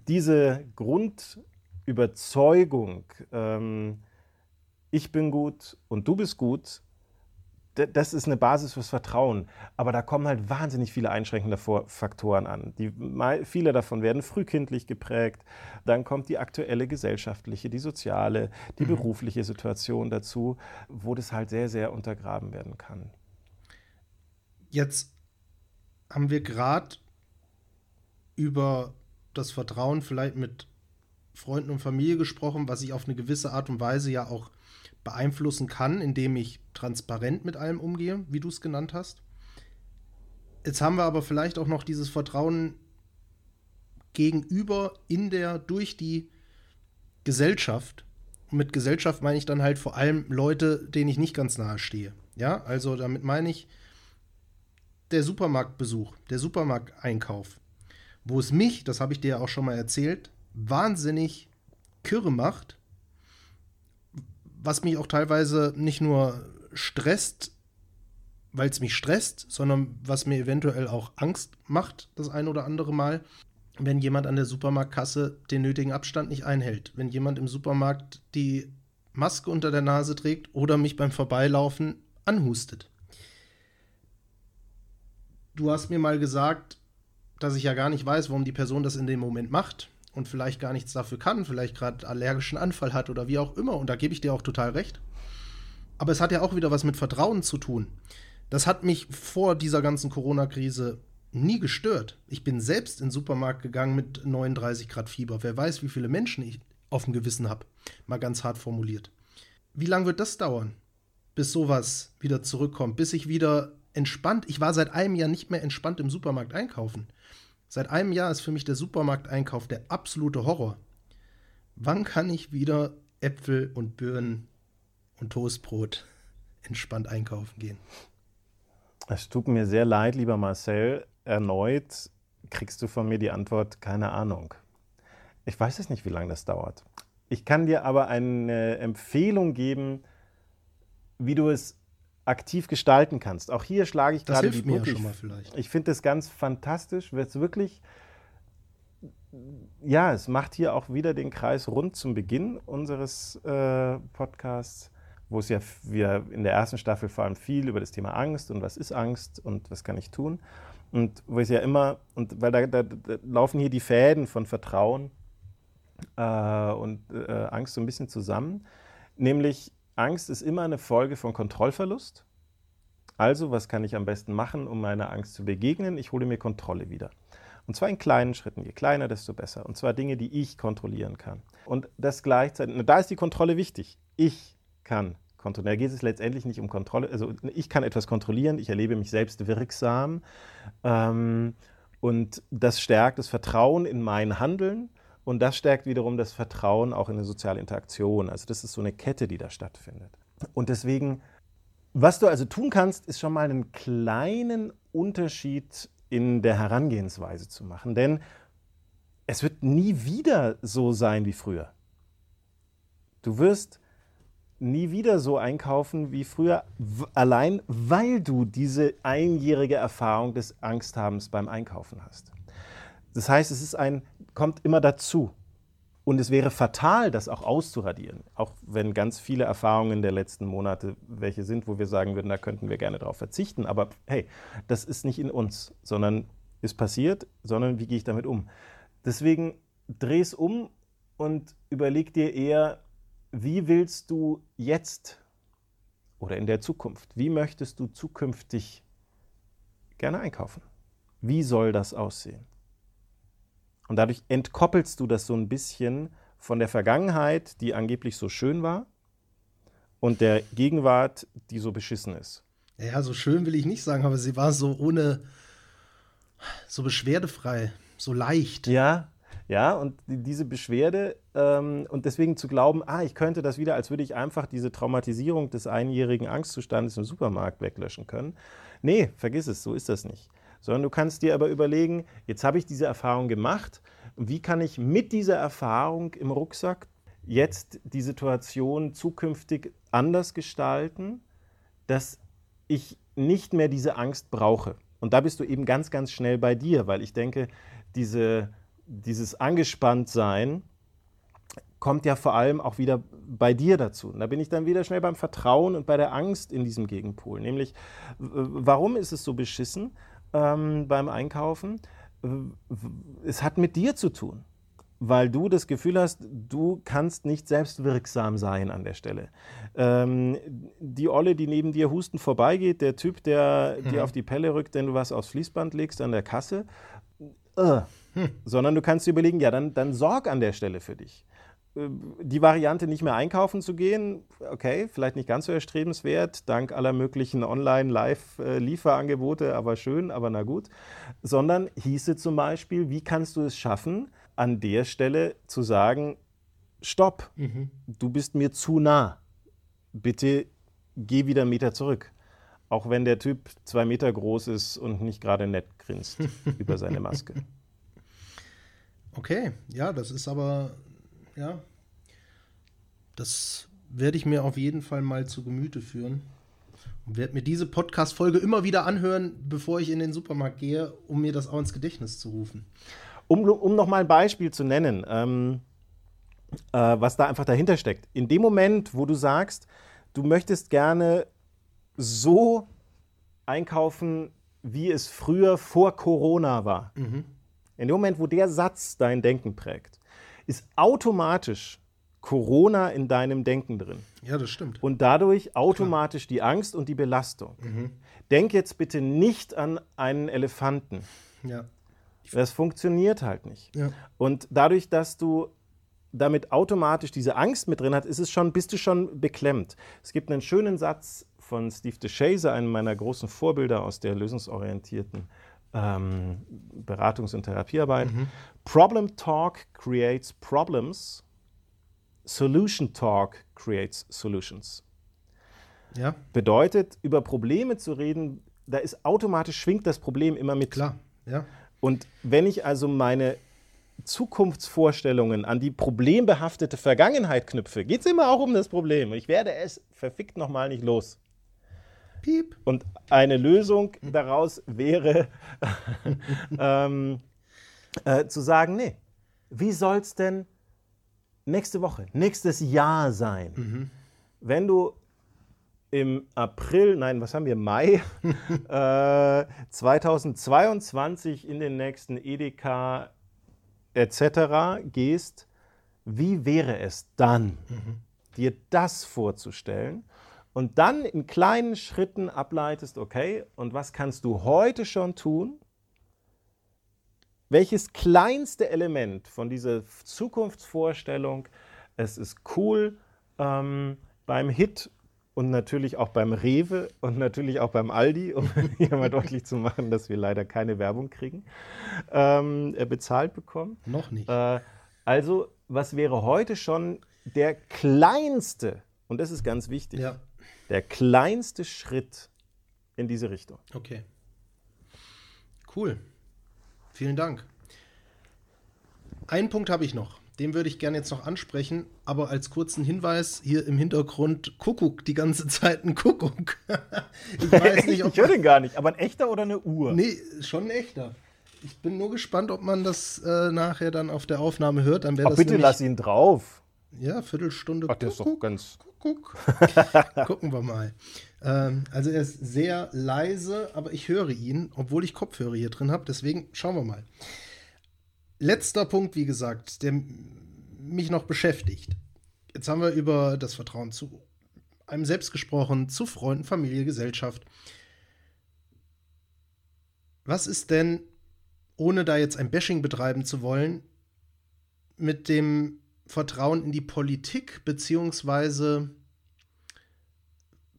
diese Grundüberzeugung, ähm, ich bin gut und du bist gut, das ist eine Basis fürs Vertrauen. Aber da kommen halt wahnsinnig viele einschränkende Faktoren an. Die, viele davon werden frühkindlich geprägt. Dann kommt die aktuelle gesellschaftliche, die soziale, die mhm. berufliche Situation dazu, wo das halt sehr, sehr untergraben werden kann. Jetzt haben wir gerade über das Vertrauen vielleicht mit Freunden und Familie gesprochen, was ich auf eine gewisse Art und Weise ja auch beeinflussen kann, indem ich transparent mit allem umgehe, wie du es genannt hast. Jetzt haben wir aber vielleicht auch noch dieses Vertrauen gegenüber in der, durch die Gesellschaft. Und mit Gesellschaft meine ich dann halt vor allem Leute, denen ich nicht ganz nahe stehe. Ja, also damit meine ich der Supermarktbesuch, der Supermarkteinkauf, wo es mich, das habe ich dir ja auch schon mal erzählt, wahnsinnig kirre macht, was mich auch teilweise nicht nur stresst, weil es mich stresst, sondern was mir eventuell auch Angst macht, das ein oder andere Mal, wenn jemand an der Supermarktkasse den nötigen Abstand nicht einhält, wenn jemand im Supermarkt die Maske unter der Nase trägt oder mich beim Vorbeilaufen anhustet. Du hast mir mal gesagt, dass ich ja gar nicht weiß, warum die Person das in dem Moment macht und vielleicht gar nichts dafür kann, vielleicht gerade allergischen Anfall hat oder wie auch immer. Und da gebe ich dir auch total recht. Aber es hat ja auch wieder was mit Vertrauen zu tun. Das hat mich vor dieser ganzen Corona-Krise nie gestört. Ich bin selbst in den Supermarkt gegangen mit 39 Grad Fieber. Wer weiß, wie viele Menschen ich auf dem Gewissen habe. Mal ganz hart formuliert. Wie lange wird das dauern, bis sowas wieder zurückkommt, bis ich wieder entspannt. Ich war seit einem Jahr nicht mehr entspannt im Supermarkt einkaufen. Seit einem Jahr ist für mich der Supermarkteinkauf der absolute Horror. Wann kann ich wieder Äpfel und Birnen und Toastbrot [laughs] entspannt einkaufen gehen? Es tut mir sehr leid, lieber Marcel. Erneut kriegst du von mir die Antwort, keine Ahnung. Ich weiß es nicht, wie lange das dauert. Ich kann dir aber eine Empfehlung geben, wie du es aktiv gestalten kannst. Auch hier schlage ich gerade die Brücke. Ja schon mal vielleicht. Ich finde das ganz fantastisch, weil es wirklich, ja, es macht hier auch wieder den Kreis rund zum Beginn unseres äh, Podcasts, wo es ja wir in der ersten Staffel vor allem viel über das Thema Angst und was ist Angst und was kann ich tun. Und wo es ja immer, und weil da, da, da laufen hier die Fäden von Vertrauen äh, und äh, Angst so ein bisschen zusammen. Nämlich Angst ist immer eine Folge von Kontrollverlust. Also, was kann ich am besten machen, um meiner Angst zu begegnen? Ich hole mir Kontrolle wieder. Und zwar in kleinen Schritten. Je kleiner, desto besser. Und zwar Dinge, die ich kontrollieren kann. Und das gleichzeitig, da ist die Kontrolle wichtig. Ich kann kontrollieren. Da geht es letztendlich nicht um Kontrolle. Also ich kann etwas kontrollieren, ich erlebe mich selbst wirksam. Ähm, und das stärkt das Vertrauen in mein Handeln und das stärkt wiederum das Vertrauen auch in eine soziale Interaktion. Also das ist so eine Kette, die da stattfindet. Und deswegen, was du also tun kannst, ist schon mal einen kleinen Unterschied in der Herangehensweise zu machen. Denn es wird nie wieder so sein wie früher. Du wirst nie wieder so einkaufen wie früher, allein weil du diese einjährige Erfahrung des Angsthabens beim Einkaufen hast. Das heißt, es ist ein, kommt immer dazu. Und es wäre fatal, das auch auszuradieren, auch wenn ganz viele Erfahrungen der letzten Monate welche sind, wo wir sagen würden, da könnten wir gerne darauf verzichten. Aber hey, das ist nicht in uns, sondern ist passiert, sondern wie gehe ich damit um? Deswegen dreh es um und überleg dir eher, wie willst du jetzt oder in der Zukunft, wie möchtest du zukünftig gerne einkaufen? Wie soll das aussehen? Und dadurch entkoppelst du das so ein bisschen von der Vergangenheit, die angeblich so schön war, und der Gegenwart, die so beschissen ist. Ja, so schön will ich nicht sagen, aber sie war so ohne, so beschwerdefrei, so leicht. Ja, ja, und diese Beschwerde ähm, und deswegen zu glauben, ah, ich könnte das wieder, als würde ich einfach diese Traumatisierung des einjährigen Angstzustandes im Supermarkt weglöschen können. Nee, vergiss es, so ist das nicht sondern du kannst dir aber überlegen, jetzt habe ich diese Erfahrung gemacht, wie kann ich mit dieser Erfahrung im Rucksack jetzt die Situation zukünftig anders gestalten, dass ich nicht mehr diese Angst brauche. Und da bist du eben ganz, ganz schnell bei dir, weil ich denke, diese, dieses Angespanntsein kommt ja vor allem auch wieder bei dir dazu. Und da bin ich dann wieder schnell beim Vertrauen und bei der Angst in diesem Gegenpol. Nämlich, warum ist es so beschissen? Ähm, beim Einkaufen. Es hat mit dir zu tun. weil du das Gefühl hast, du kannst nicht selbstwirksam sein an der Stelle. Ähm, die Olle, die neben dir hustend vorbeigeht, der Typ, der mhm. dir auf die Pelle rückt, wenn du was aufs Fließband legst an der Kasse, äh, hm. sondern du kannst dir überlegen, ja, dann, dann sorg an der Stelle für dich. Äh, die Variante, nicht mehr einkaufen zu gehen, okay, vielleicht nicht ganz so erstrebenswert, dank aller möglichen Online-Live-Lieferangebote, aber schön, aber na gut. Sondern hieße zum Beispiel, wie kannst du es schaffen, an der Stelle zu sagen, stopp, mhm. du bist mir zu nah. Bitte geh wieder einen Meter zurück. Auch wenn der Typ zwei Meter groß ist und nicht gerade nett grinst [laughs] über seine Maske. Okay, ja, das ist aber, ja, das werde ich mir auf jeden Fall mal zu Gemüte führen. Und werde mir diese Podcast-Folge immer wieder anhören, bevor ich in den Supermarkt gehe, um mir das auch ins Gedächtnis zu rufen. Um, um noch mal ein Beispiel zu nennen, ähm, äh, was da einfach dahinter steckt. In dem Moment, wo du sagst, du möchtest gerne so einkaufen, wie es früher vor Corona war. Mhm. In dem Moment, wo der Satz dein Denken prägt, ist automatisch Corona in deinem Denken drin. Ja, das stimmt. Und dadurch automatisch Klar. die Angst und die Belastung. Mhm. Denk jetzt bitte nicht an einen Elefanten. Ja. Das funktioniert halt nicht. Ja. Und dadurch, dass du damit automatisch diese Angst mit drin hast, ist es schon, bist du schon beklemmt. Es gibt einen schönen Satz von Steve DeShazer, einem meiner großen Vorbilder aus der lösungsorientierten ähm, Beratungs- und Therapiearbeit. Mhm. Problem Talk creates problems. Solution Talk creates solutions. Ja. Bedeutet, über Probleme zu reden, da ist automatisch schwingt das Problem immer mit. Klar, ja. Und wenn ich also meine Zukunftsvorstellungen an die problembehaftete Vergangenheit knüpfe, geht es immer auch um das Problem. Ich werde es verfickt nochmal nicht los. Piep. Und eine Lösung daraus wäre [laughs] ähm, äh, zu sagen, nee, wie soll es denn nächste Woche, nächstes Jahr sein? Mhm. Wenn du im April, nein, was haben wir, Mai [laughs] äh, 2022 in den nächsten Edeka etc. gehst, wie wäre es dann, mhm. dir das vorzustellen und dann in kleinen Schritten ableitest, okay, und was kannst du heute schon tun? Welches kleinste Element von dieser Zukunftsvorstellung, es ist cool, ähm, beim Hit und natürlich auch beim Rewe und natürlich auch beim Aldi, [laughs] um hier mal deutlich zu machen, dass wir leider keine Werbung kriegen, ähm, äh, bezahlt bekommen. Noch nicht. Äh, also, was wäre heute schon der kleinste, und das ist ganz wichtig, ja. Der kleinste Schritt in diese Richtung? Okay. Cool. Vielen Dank. Einen Punkt habe ich noch. Den würde ich gerne jetzt noch ansprechen, aber als kurzen Hinweis hier im Hintergrund Kuckuck, die ganze Zeit ein Kuckuck. [laughs] ich weiß nicht, ob ich höre den gar nicht, aber ein echter oder eine Uhr? Nee, schon ein echter. Ich bin nur gespannt, ob man das äh, nachher dann auf der Aufnahme hört. Dann Ach, das bitte lass ihn drauf. Ja, Viertelstunde. Ach, der ist doch ganz. Kuckuck. [laughs] Gucken wir mal. Ähm, also er ist sehr leise, aber ich höre ihn, obwohl ich Kopfhörer hier drin habe. Deswegen schauen wir mal letzter Punkt, wie gesagt, der mich noch beschäftigt. Jetzt haben wir über das Vertrauen zu einem selbst gesprochen, zu Freunden, Familie, Gesellschaft. Was ist denn, ohne da jetzt ein Bashing betreiben zu wollen, mit dem Vertrauen in die Politik beziehungsweise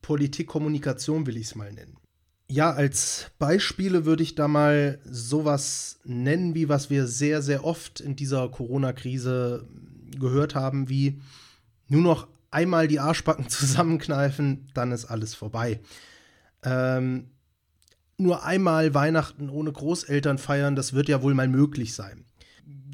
Politikkommunikation will ich es mal nennen? Ja, als Beispiele würde ich da mal sowas nennen, wie was wir sehr, sehr oft in dieser Corona-Krise gehört haben, wie nur noch einmal die Arschbacken [laughs] zusammenkneifen, dann ist alles vorbei. Ähm, nur einmal Weihnachten ohne Großeltern feiern, das wird ja wohl mal möglich sein.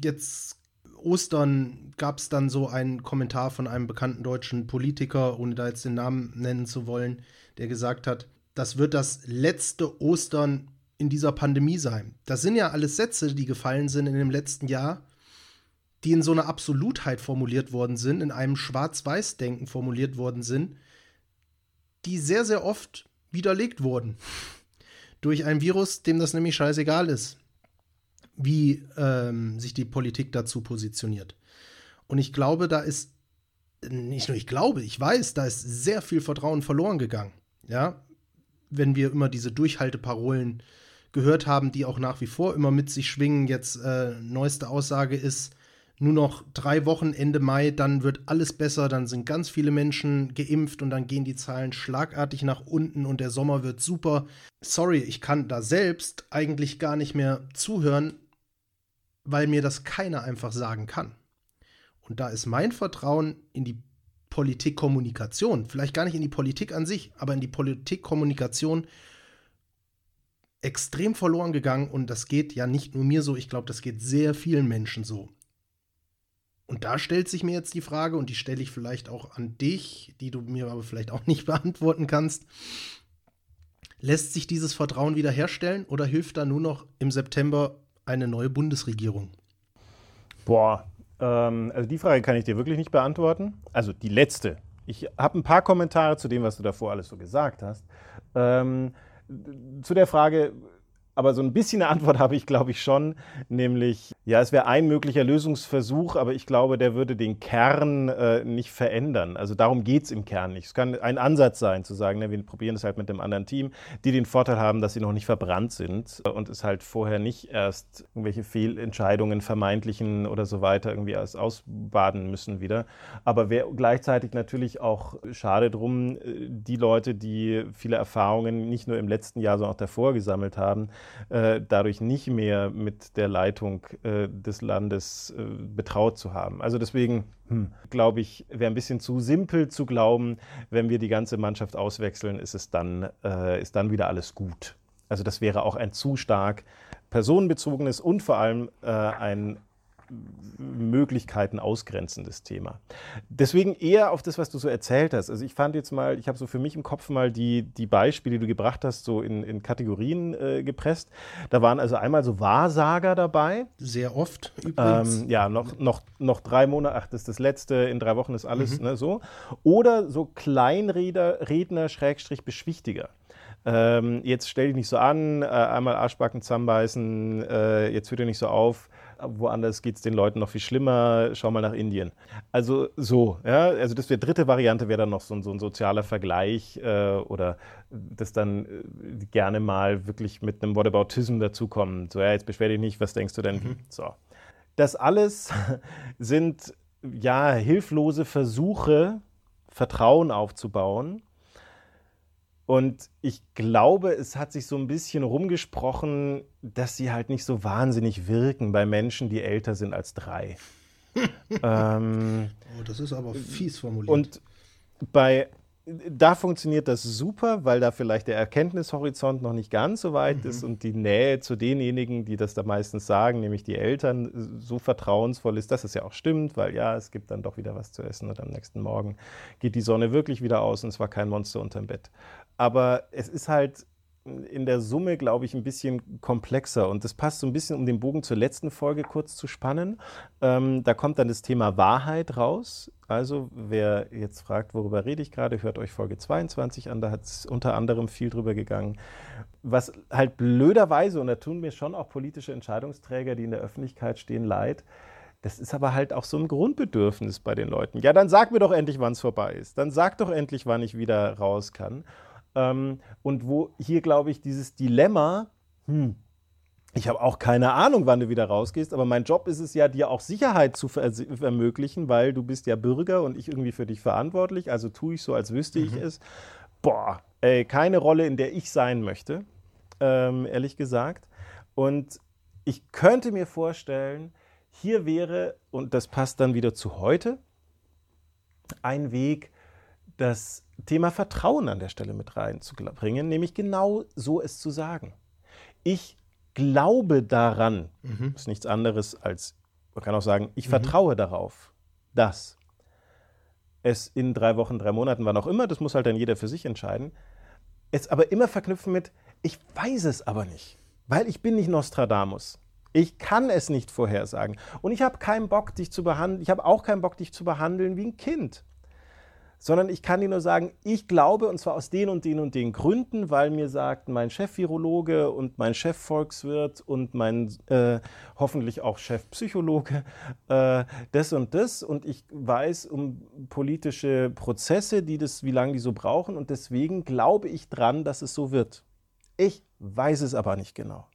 Jetzt Ostern gab es dann so einen Kommentar von einem bekannten deutschen Politiker, ohne da jetzt den Namen nennen zu wollen, der gesagt hat, das wird das letzte Ostern in dieser Pandemie sein. Das sind ja alles Sätze, die gefallen sind in dem letzten Jahr, die in so einer Absolutheit formuliert worden sind, in einem Schwarz-Weiß-Denken formuliert worden sind, die sehr, sehr oft widerlegt wurden. [laughs] Durch ein Virus, dem das nämlich scheißegal ist. Wie ähm, sich die Politik dazu positioniert. Und ich glaube, da ist, nicht nur ich glaube, ich weiß, da ist sehr viel Vertrauen verloren gegangen. Ja, wenn wir immer diese Durchhalteparolen gehört haben, die auch nach wie vor immer mit sich schwingen. Jetzt äh, neueste Aussage ist, nur noch drei Wochen Ende Mai, dann wird alles besser, dann sind ganz viele Menschen geimpft und dann gehen die Zahlen schlagartig nach unten und der Sommer wird super. Sorry, ich kann da selbst eigentlich gar nicht mehr zuhören, weil mir das keiner einfach sagen kann. Und da ist mein Vertrauen in die Politikkommunikation, vielleicht gar nicht in die Politik an sich, aber in die Politikkommunikation extrem verloren gegangen und das geht ja nicht nur mir so, ich glaube, das geht sehr vielen Menschen so. Und da stellt sich mir jetzt die Frage, und die stelle ich vielleicht auch an dich, die du mir aber vielleicht auch nicht [laughs] beantworten kannst. Lässt sich dieses Vertrauen wiederherstellen oder hilft da nur noch im September eine neue Bundesregierung? Boah, ähm, also die Frage kann ich dir wirklich nicht beantworten. Also die letzte. Ich habe ein paar Kommentare zu dem, was du davor alles so gesagt hast. Ähm, zu der Frage, aber so ein bisschen eine Antwort [laughs] habe ich, glaube ich, schon, nämlich, ja, es wäre ein möglicher Lösungsversuch, aber ich glaube, der würde den Kern äh, nicht verändern. Also darum geht es im Kern nicht. Es kann ein Ansatz sein, zu sagen, ne, wir probieren es halt mit einem anderen Team, die den Vorteil haben, dass sie noch nicht verbrannt sind und es halt vorher nicht erst irgendwelche Fehlentscheidungen, vermeintlichen oder so weiter irgendwie erst ausbaden müssen wieder. Aber wäre gleichzeitig natürlich auch schade drum, äh, die Leute, die viele Erfahrungen nicht nur im letzten Jahr, sondern auch davor gesammelt haben, äh, dadurch nicht mehr mit der Leitung äh, des Landes äh, betraut zu haben. Also deswegen hm, glaube ich, wäre ein bisschen zu simpel zu glauben, wenn wir die ganze Mannschaft auswechseln, ist es dann, äh, ist dann wieder alles gut. Also das wäre auch ein zu stark personenbezogenes und vor allem äh, ein Möglichkeiten ausgrenzendes Thema. Deswegen eher auf das, was du so erzählt hast. Also ich fand jetzt mal, ich habe so für mich im Kopf mal die, die Beispiele, die du gebracht hast, so in, in Kategorien äh, gepresst. Da waren also einmal so Wahrsager dabei. Sehr oft übrigens. Ähm, ja, noch, noch, noch drei Monate, ach, das ist das letzte, in drei Wochen ist alles mhm. ne, so. Oder so Kleinredner, Redner, Schrägstrich, Beschwichtiger. Ähm, jetzt stell dich nicht so an, äh, einmal Arschbacken zusammenbeißen, äh, jetzt hört ihr nicht so auf woanders geht es den Leuten noch viel schlimmer, schau mal nach Indien. Also so, ja, also das wäre dritte Variante, wäre dann noch so, so, ein sozialer Vergleich äh, oder das dann äh, gerne mal wirklich mit einem Whataboutism dazukommen. So, ja, jetzt beschwer dich nicht, was denkst du denn? Mhm. So. Das alles sind ja hilflose Versuche, Vertrauen aufzubauen und ich glaube, es hat sich so ein bisschen rumgesprochen, dass sie halt nicht so wahnsinnig wirken bei Menschen, die älter sind als drei. [laughs] ähm, oh, das ist aber fies formuliert. Und bei da funktioniert das super, weil da vielleicht der Erkenntnishorizont noch nicht ganz so weit mhm. ist und die Nähe zu denjenigen, die das da meistens sagen, nämlich die Eltern, so vertrauensvoll ist, dass es ja auch stimmt, weil ja, es gibt dann doch wieder was zu essen und am nächsten Morgen geht die Sonne wirklich wieder aus und es war kein Monster unterm Bett. Aber es ist halt in der Summe, glaube ich, ein bisschen komplexer. Und das passt so ein bisschen, um den Bogen zur letzten Folge kurz zu spannen. Ähm, da kommt dann das Thema Wahrheit raus. Also, wer jetzt fragt, worüber rede ich gerade, hört euch Folge 22 an. Da hat es unter anderem viel drüber gegangen. Was halt blöderweise, und da tun mir schon auch politische Entscheidungsträger, die in der Öffentlichkeit stehen, leid. Das ist aber halt auch so ein Grundbedürfnis bei den Leuten. Ja, dann sag mir doch endlich, wann es vorbei ist. Dann sag doch endlich, wann ich wieder raus kann. Ähm, und wo hier, glaube ich, dieses Dilemma, hm, ich habe auch keine Ahnung, wann du wieder rausgehst, aber mein Job ist es ja, dir auch Sicherheit zu ermöglichen, weil du bist ja Bürger und ich irgendwie für dich verantwortlich, also tue ich so, als wüsste mhm. ich es. Boah, ey, keine Rolle, in der ich sein möchte, ähm, ehrlich gesagt. Und ich könnte mir vorstellen, hier wäre, und das passt dann wieder zu heute, ein Weg, das Thema Vertrauen an der Stelle mit reinzubringen, nämlich genau so es zu sagen. Ich glaube daran, mhm. ist nichts anderes als, man kann auch sagen, ich mhm. vertraue darauf, dass es in drei Wochen, drei Monaten, wann auch immer, das muss halt dann jeder für sich entscheiden, es aber immer verknüpfen mit, ich weiß es aber nicht, weil ich bin nicht Nostradamus. Ich kann es nicht vorhersagen. Und ich habe keinen Bock, dich zu behandeln. Ich habe auch keinen Bock, dich zu behandeln wie ein Kind sondern ich kann dir nur sagen, ich glaube, und zwar aus den und den und den Gründen, weil mir sagt mein Chef-Virologe und mein Chef-Volkswirt und mein äh, hoffentlich auch Chef-Psychologe äh, das und das und ich weiß um politische Prozesse, die das, wie lange die so brauchen und deswegen glaube ich dran, dass es so wird. Ich weiß es aber nicht genau.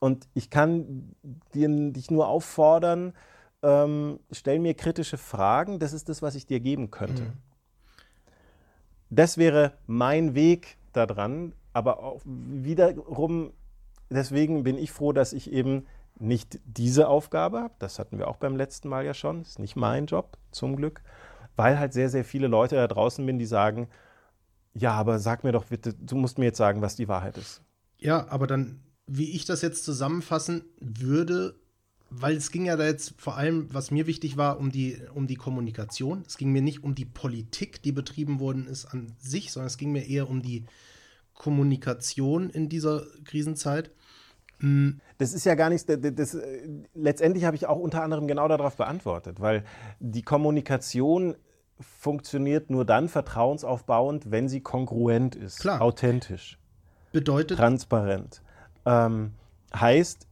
Und ich kann dir, dich nur auffordern, ähm, stell mir kritische Fragen, das ist das, was ich dir geben könnte. Mhm. Das wäre mein Weg daran, aber auch wiederum, deswegen bin ich froh, dass ich eben nicht diese Aufgabe habe. Das hatten wir auch beim letzten Mal ja schon. Das ist nicht mein Job, zum Glück, weil halt sehr, sehr viele Leute da draußen bin, die sagen, ja, aber sag mir doch bitte, du musst mir jetzt sagen, was die Wahrheit ist. Ja, aber dann, wie ich das jetzt zusammenfassen würde, weil es ging ja da jetzt vor allem, was mir wichtig war, um die, um die Kommunikation. Es ging mir nicht um die Politik, die betrieben worden ist an sich, sondern es ging mir eher um die Kommunikation in dieser Krisenzeit. Mhm. Das ist ja gar nichts, das, das, letztendlich habe ich auch unter anderem genau darauf beantwortet, weil die Kommunikation funktioniert nur dann vertrauensaufbauend, wenn sie kongruent ist, Klar. authentisch, bedeutet transparent. Ähm, heißt,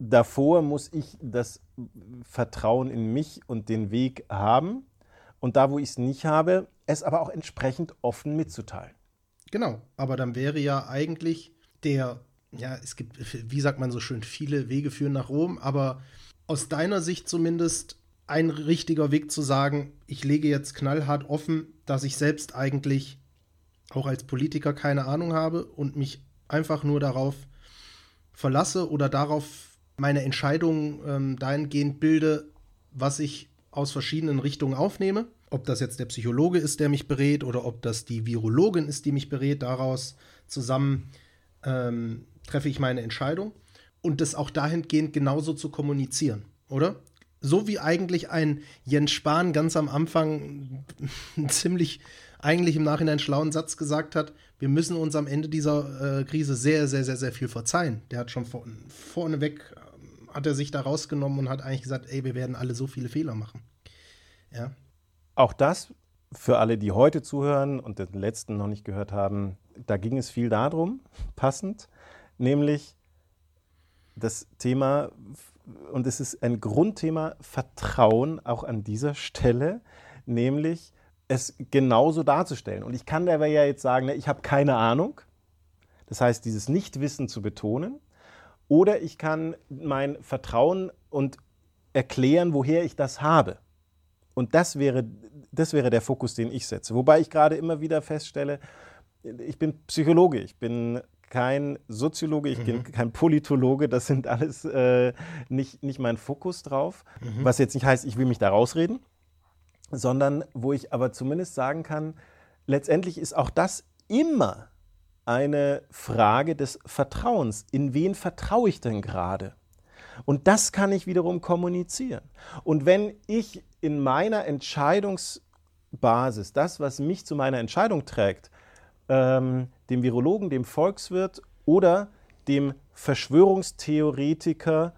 davor muss ich das Vertrauen in mich und den Weg haben. Und da, wo ich es nicht habe, es aber auch entsprechend offen mitzuteilen. Genau, aber dann wäre ja eigentlich der, ja, es gibt, wie sagt man so schön, viele Wege führen nach Rom, aber aus deiner Sicht zumindest ein richtiger Weg zu sagen, ich lege jetzt knallhart offen, dass ich selbst eigentlich auch als Politiker keine Ahnung habe und mich einfach nur darauf verlasse oder darauf meine Entscheidungen ähm, dahingehend bilde, was ich aus verschiedenen Richtungen aufnehme. Ob das jetzt der Psychologe ist, der mich berät, oder ob das die Virologin ist, die mich berät. Daraus zusammen ähm, treffe ich meine Entscheidung. Und das auch dahingehend genauso zu kommunizieren, oder? So wie eigentlich ein Jens Spahn ganz am Anfang [laughs] ziemlich eigentlich im Nachhinein schlauen Satz gesagt hat, wir müssen uns am Ende dieser äh, Krise sehr, sehr, sehr, sehr viel verzeihen. Der hat schon vor, vorneweg hat er sich da rausgenommen und hat eigentlich gesagt, ey, wir werden alle so viele Fehler machen. Ja. Auch das für alle, die heute zuhören und den letzten noch nicht gehört haben, da ging es viel darum, [laughs] passend, nämlich das Thema, und es ist ein Grundthema Vertrauen auch an dieser Stelle, nämlich es genauso darzustellen. Und ich kann dabei ja jetzt sagen, ne, ich habe keine Ahnung. Das heißt, dieses Nichtwissen zu betonen oder ich kann mein Vertrauen und erklären, woher ich das habe. Und das wäre, das wäre der Fokus, den ich setze. Wobei ich gerade immer wieder feststelle, ich bin Psychologe, ich bin kein Soziologe, ich bin mhm. kein Politologe, das sind alles äh, nicht, nicht mein Fokus drauf. Mhm. Was jetzt nicht heißt, ich will mich da rausreden, sondern wo ich aber zumindest sagen kann, letztendlich ist auch das immer eine Frage des Vertrauens. In wen vertraue ich denn gerade? Und das kann ich wiederum kommunizieren. Und wenn ich in meiner Entscheidungsbasis, das, was mich zu meiner Entscheidung trägt, ähm, dem Virologen, dem Volkswirt oder dem Verschwörungstheoretiker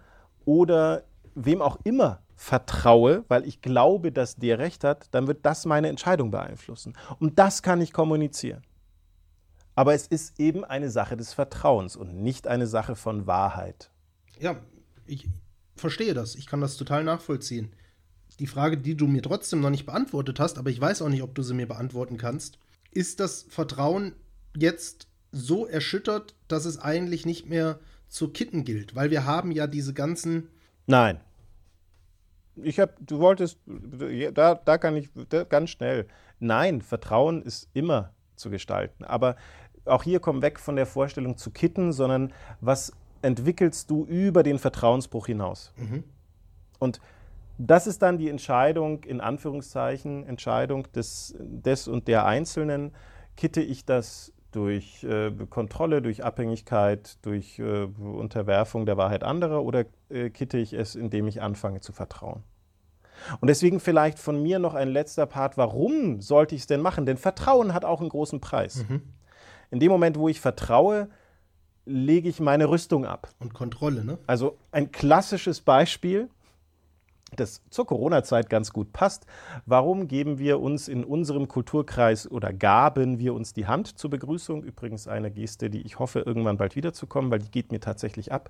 oder wem auch immer vertraue, weil ich glaube, dass der recht hat, dann wird das meine Entscheidung beeinflussen. Und das kann ich kommunizieren. Aber es ist eben eine Sache des Vertrauens und nicht eine Sache von Wahrheit. Ja, ich verstehe das. Ich kann das total nachvollziehen. Die Frage, die du mir trotzdem noch nicht beantwortet hast, aber ich weiß auch nicht, ob du sie mir beantworten kannst, ist das Vertrauen jetzt so erschüttert, dass es eigentlich nicht mehr zu kitten gilt? Weil wir haben ja diese ganzen. Nein. Ich habe, du wolltest, da, da kann ich da, ganz schnell. Nein, Vertrauen ist immer zu gestalten. Aber auch hier komm weg von der Vorstellung zu kitten, sondern was entwickelst du über den Vertrauensbruch hinaus? Mhm. Und das ist dann die Entscheidung, in Anführungszeichen, Entscheidung des, des und der Einzelnen. Kitte ich das durch äh, Kontrolle, durch Abhängigkeit, durch äh, Unterwerfung der Wahrheit anderer oder äh, kitte ich es, indem ich anfange zu vertrauen? Und deswegen vielleicht von mir noch ein letzter Part, warum sollte ich es denn machen? Denn Vertrauen hat auch einen großen Preis. Mhm. In dem Moment, wo ich vertraue, lege ich meine Rüstung ab. Und Kontrolle, ne? Also ein klassisches Beispiel. das zur Corona-Zeit ganz gut passt. Warum geben wir uns in unserem Kulturkreis oder gaben wir uns die Hand zur Begrüßung? Übrigens eine Geste, die ich hoffe, irgendwann bald wiederzukommen, weil die geht mir tatsächlich ab.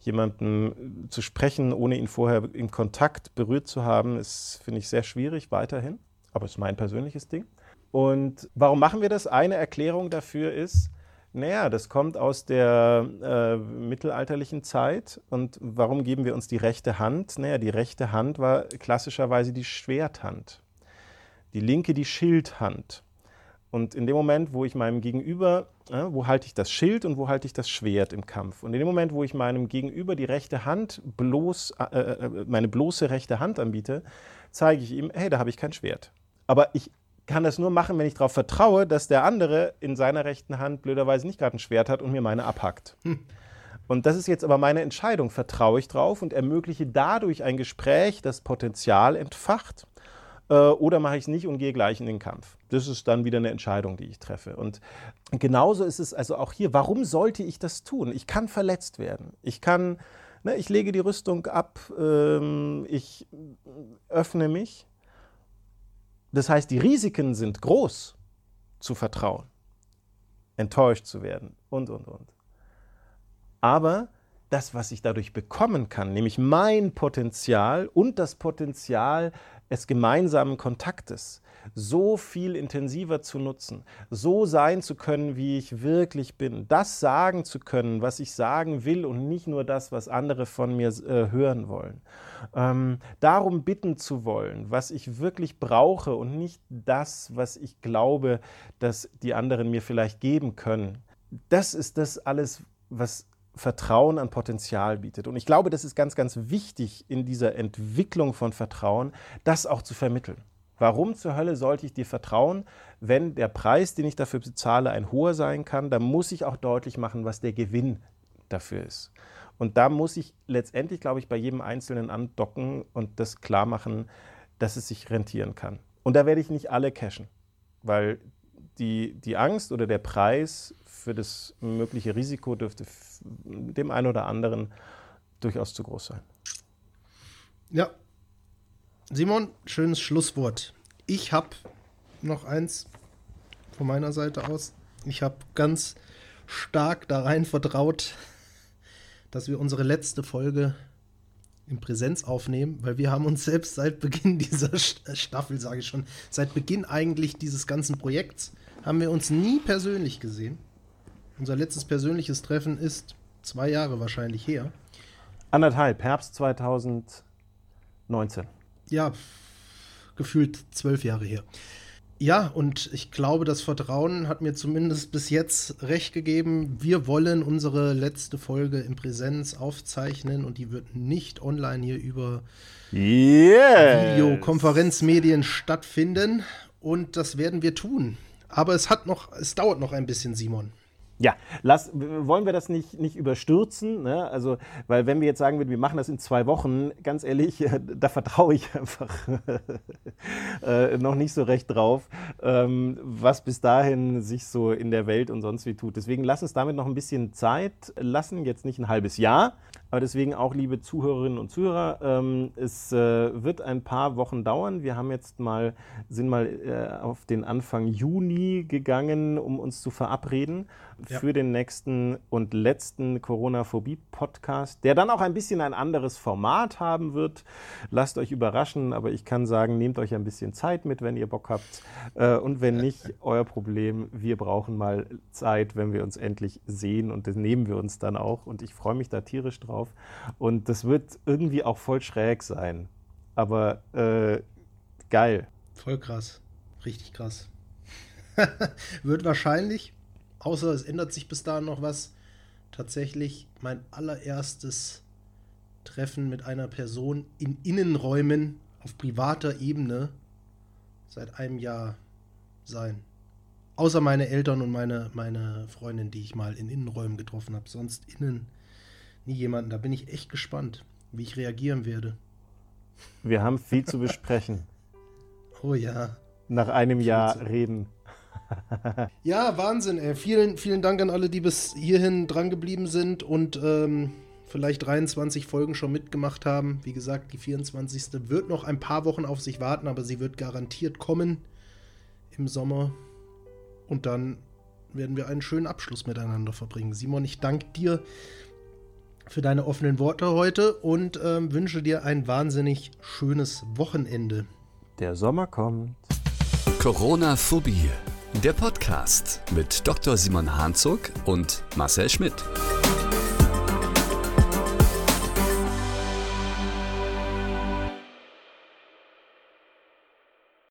Jemanden zu sprechen, ohne ihn vorher im Kontakt berührt zu haben, ist, finde ich, sehr schwierig weiterhin. Aber es ist mein persönliches Ding. Und warum machen wir das? Eine Erklärung dafür ist, naja, das kommt aus der äh, mittelalterlichen Zeit. Und warum geben wir uns die rechte Hand? Naja, die rechte Hand war klassischerweise die Schwerthand, die linke die Schildhand. Und in dem Moment, wo ich meinem Gegenüber, äh, wo halte ich das Schild und wo halte ich das Schwert im Kampf? Und in dem Moment, wo ich meinem Gegenüber die rechte Hand bloß, äh, äh meine bloße rechte Hand anbiete, zeige ich ihm, hey, da habe ich kein Schwert. Aber ich kann das nur machen, wenn ich darauf vertraue, dass der andere in seiner rechten Hand blöderweise nicht gerade ein Schwert hat und mir meine abhackt. Hm. Und das ist jetzt aber meine Entscheidung. Vertraue ich drauf und ermögliche dadurch ein Gespräch, das Potenzial entfacht? Äh, oder mache ich es nicht und gehe gleich in den Kampf? Das ist dann wieder eine Entscheidung, die ich treffe. Und genauso ist es also auch hier. Warum sollte ich das tun? Ich kann verletzt werden. Ich kann, ne, ich lege die Rüstung ab, ähm, ich öffne mich das heißt, die Risiken sind groß, zu vertrauen, enttäuscht zu werden und, und, und. Aber das, was ich dadurch bekommen kann, nämlich mein Potenzial und das Potenzial des gemeinsamen Kontaktes, so viel intensiver zu nutzen, so sein zu können, wie ich wirklich bin, das sagen zu können, was ich sagen will und nicht nur das, was andere von mir äh, hören wollen. Ähm, darum bitten zu wollen, was ich wirklich brauche und nicht das, was ich glaube, dass die anderen mir vielleicht geben können. Das ist das alles, was Vertrauen an Potenzial bietet. Und ich glaube, das ist ganz, ganz wichtig in dieser Entwicklung von Vertrauen, das auch zu vermitteln. Warum zur Hölle sollte ich dir vertrauen, wenn der Preis, den ich dafür bezahle, ein hoher sein kann? Dann muss ich auch deutlich machen, was der Gewinn dafür ist. Und da muss ich letztendlich, glaube ich, bei jedem Einzelnen andocken und das klar machen, dass es sich rentieren kann. Und da werde ich nicht alle cashen, weil die, die Angst oder der Preis für das mögliche Risiko dürfte dem einen oder anderen durchaus zu groß sein. Ja, Simon, schönes Schlusswort. Ich habe noch eins von meiner Seite aus. Ich habe ganz stark da rein vertraut, dass wir unsere letzte Folge in Präsenz aufnehmen, weil wir haben uns selbst seit Beginn dieser äh, Staffel, sage ich schon, seit Beginn eigentlich dieses ganzen Projekts, haben wir uns nie persönlich gesehen. Unser letztes persönliches Treffen ist zwei Jahre wahrscheinlich her. Anderthalb, Herbst 2019 ja, gefühlt zwölf Jahre her. Ja, und ich glaube, das Vertrauen hat mir zumindest bis jetzt recht gegeben. Wir wollen unsere letzte Folge in Präsenz aufzeichnen und die wird nicht online hier über yes. Videokonferenzmedien stattfinden. Und das werden wir tun. Aber es hat noch, es dauert noch ein bisschen, Simon. Ja, lass, wollen wir das nicht, nicht überstürzen? Ne? Also, weil wenn wir jetzt sagen würden, wir machen das in zwei Wochen, ganz ehrlich, [laughs] da vertraue ich einfach [laughs] äh, noch nicht so recht drauf, ähm, was bis dahin sich so in der Welt und sonst wie tut. Deswegen lass uns damit noch ein bisschen Zeit lassen, jetzt nicht ein halbes Jahr, aber deswegen auch, liebe Zuhörerinnen und Zuhörer, ähm, es äh, wird ein paar Wochen dauern. Wir haben jetzt mal, sind mal äh, auf den Anfang Juni gegangen, um uns zu verabreden ja. für den nächsten und letzten Corona-Phobie-Podcast, der dann auch ein bisschen ein anderes Format haben wird. Lasst euch überraschen, aber ich kann sagen, nehmt euch ein bisschen Zeit mit, wenn ihr Bock habt. Äh, und wenn nicht, [laughs] euer Problem. Wir brauchen mal Zeit, wenn wir uns endlich sehen und das nehmen wir uns dann auch. Und ich freue mich da tierisch drauf drauf. Und das wird irgendwie auch voll schräg sein. Aber äh, geil. Voll krass. Richtig krass. [laughs] wird wahrscheinlich, außer es ändert sich bis dahin noch was, tatsächlich mein allererstes Treffen mit einer Person in Innenräumen auf privater Ebene seit einem Jahr sein. Außer meine Eltern und meine, meine Freundin, die ich mal in Innenräumen getroffen habe. Sonst innen jemanden. Da bin ich echt gespannt, wie ich reagieren werde. Wir haben viel zu besprechen. [laughs] Oh ja. Nach einem Jahr reden. [laughs] ja, Wahnsinn, ey. Vielen, vielen Dank an alle, die bis hierhin dran geblieben sind und ähm, vielleicht 23 Folgen schon mitgemacht haben. Wie gesagt, die 24. wird noch ein paar Wochen auf sich warten, aber sie wird garantiert kommen im Sommer. Und dann werden wir einen schönen Abschluss miteinander verbringen. Simon, ich danke dir für deine offenen Worte heute und ähm, wünsche dir ein wahnsinnig schönes Wochenende. Der Sommer kommt. Corona-Phobie, der Podcast mit Dr. Simon Hanzog und Marcel Schmidt.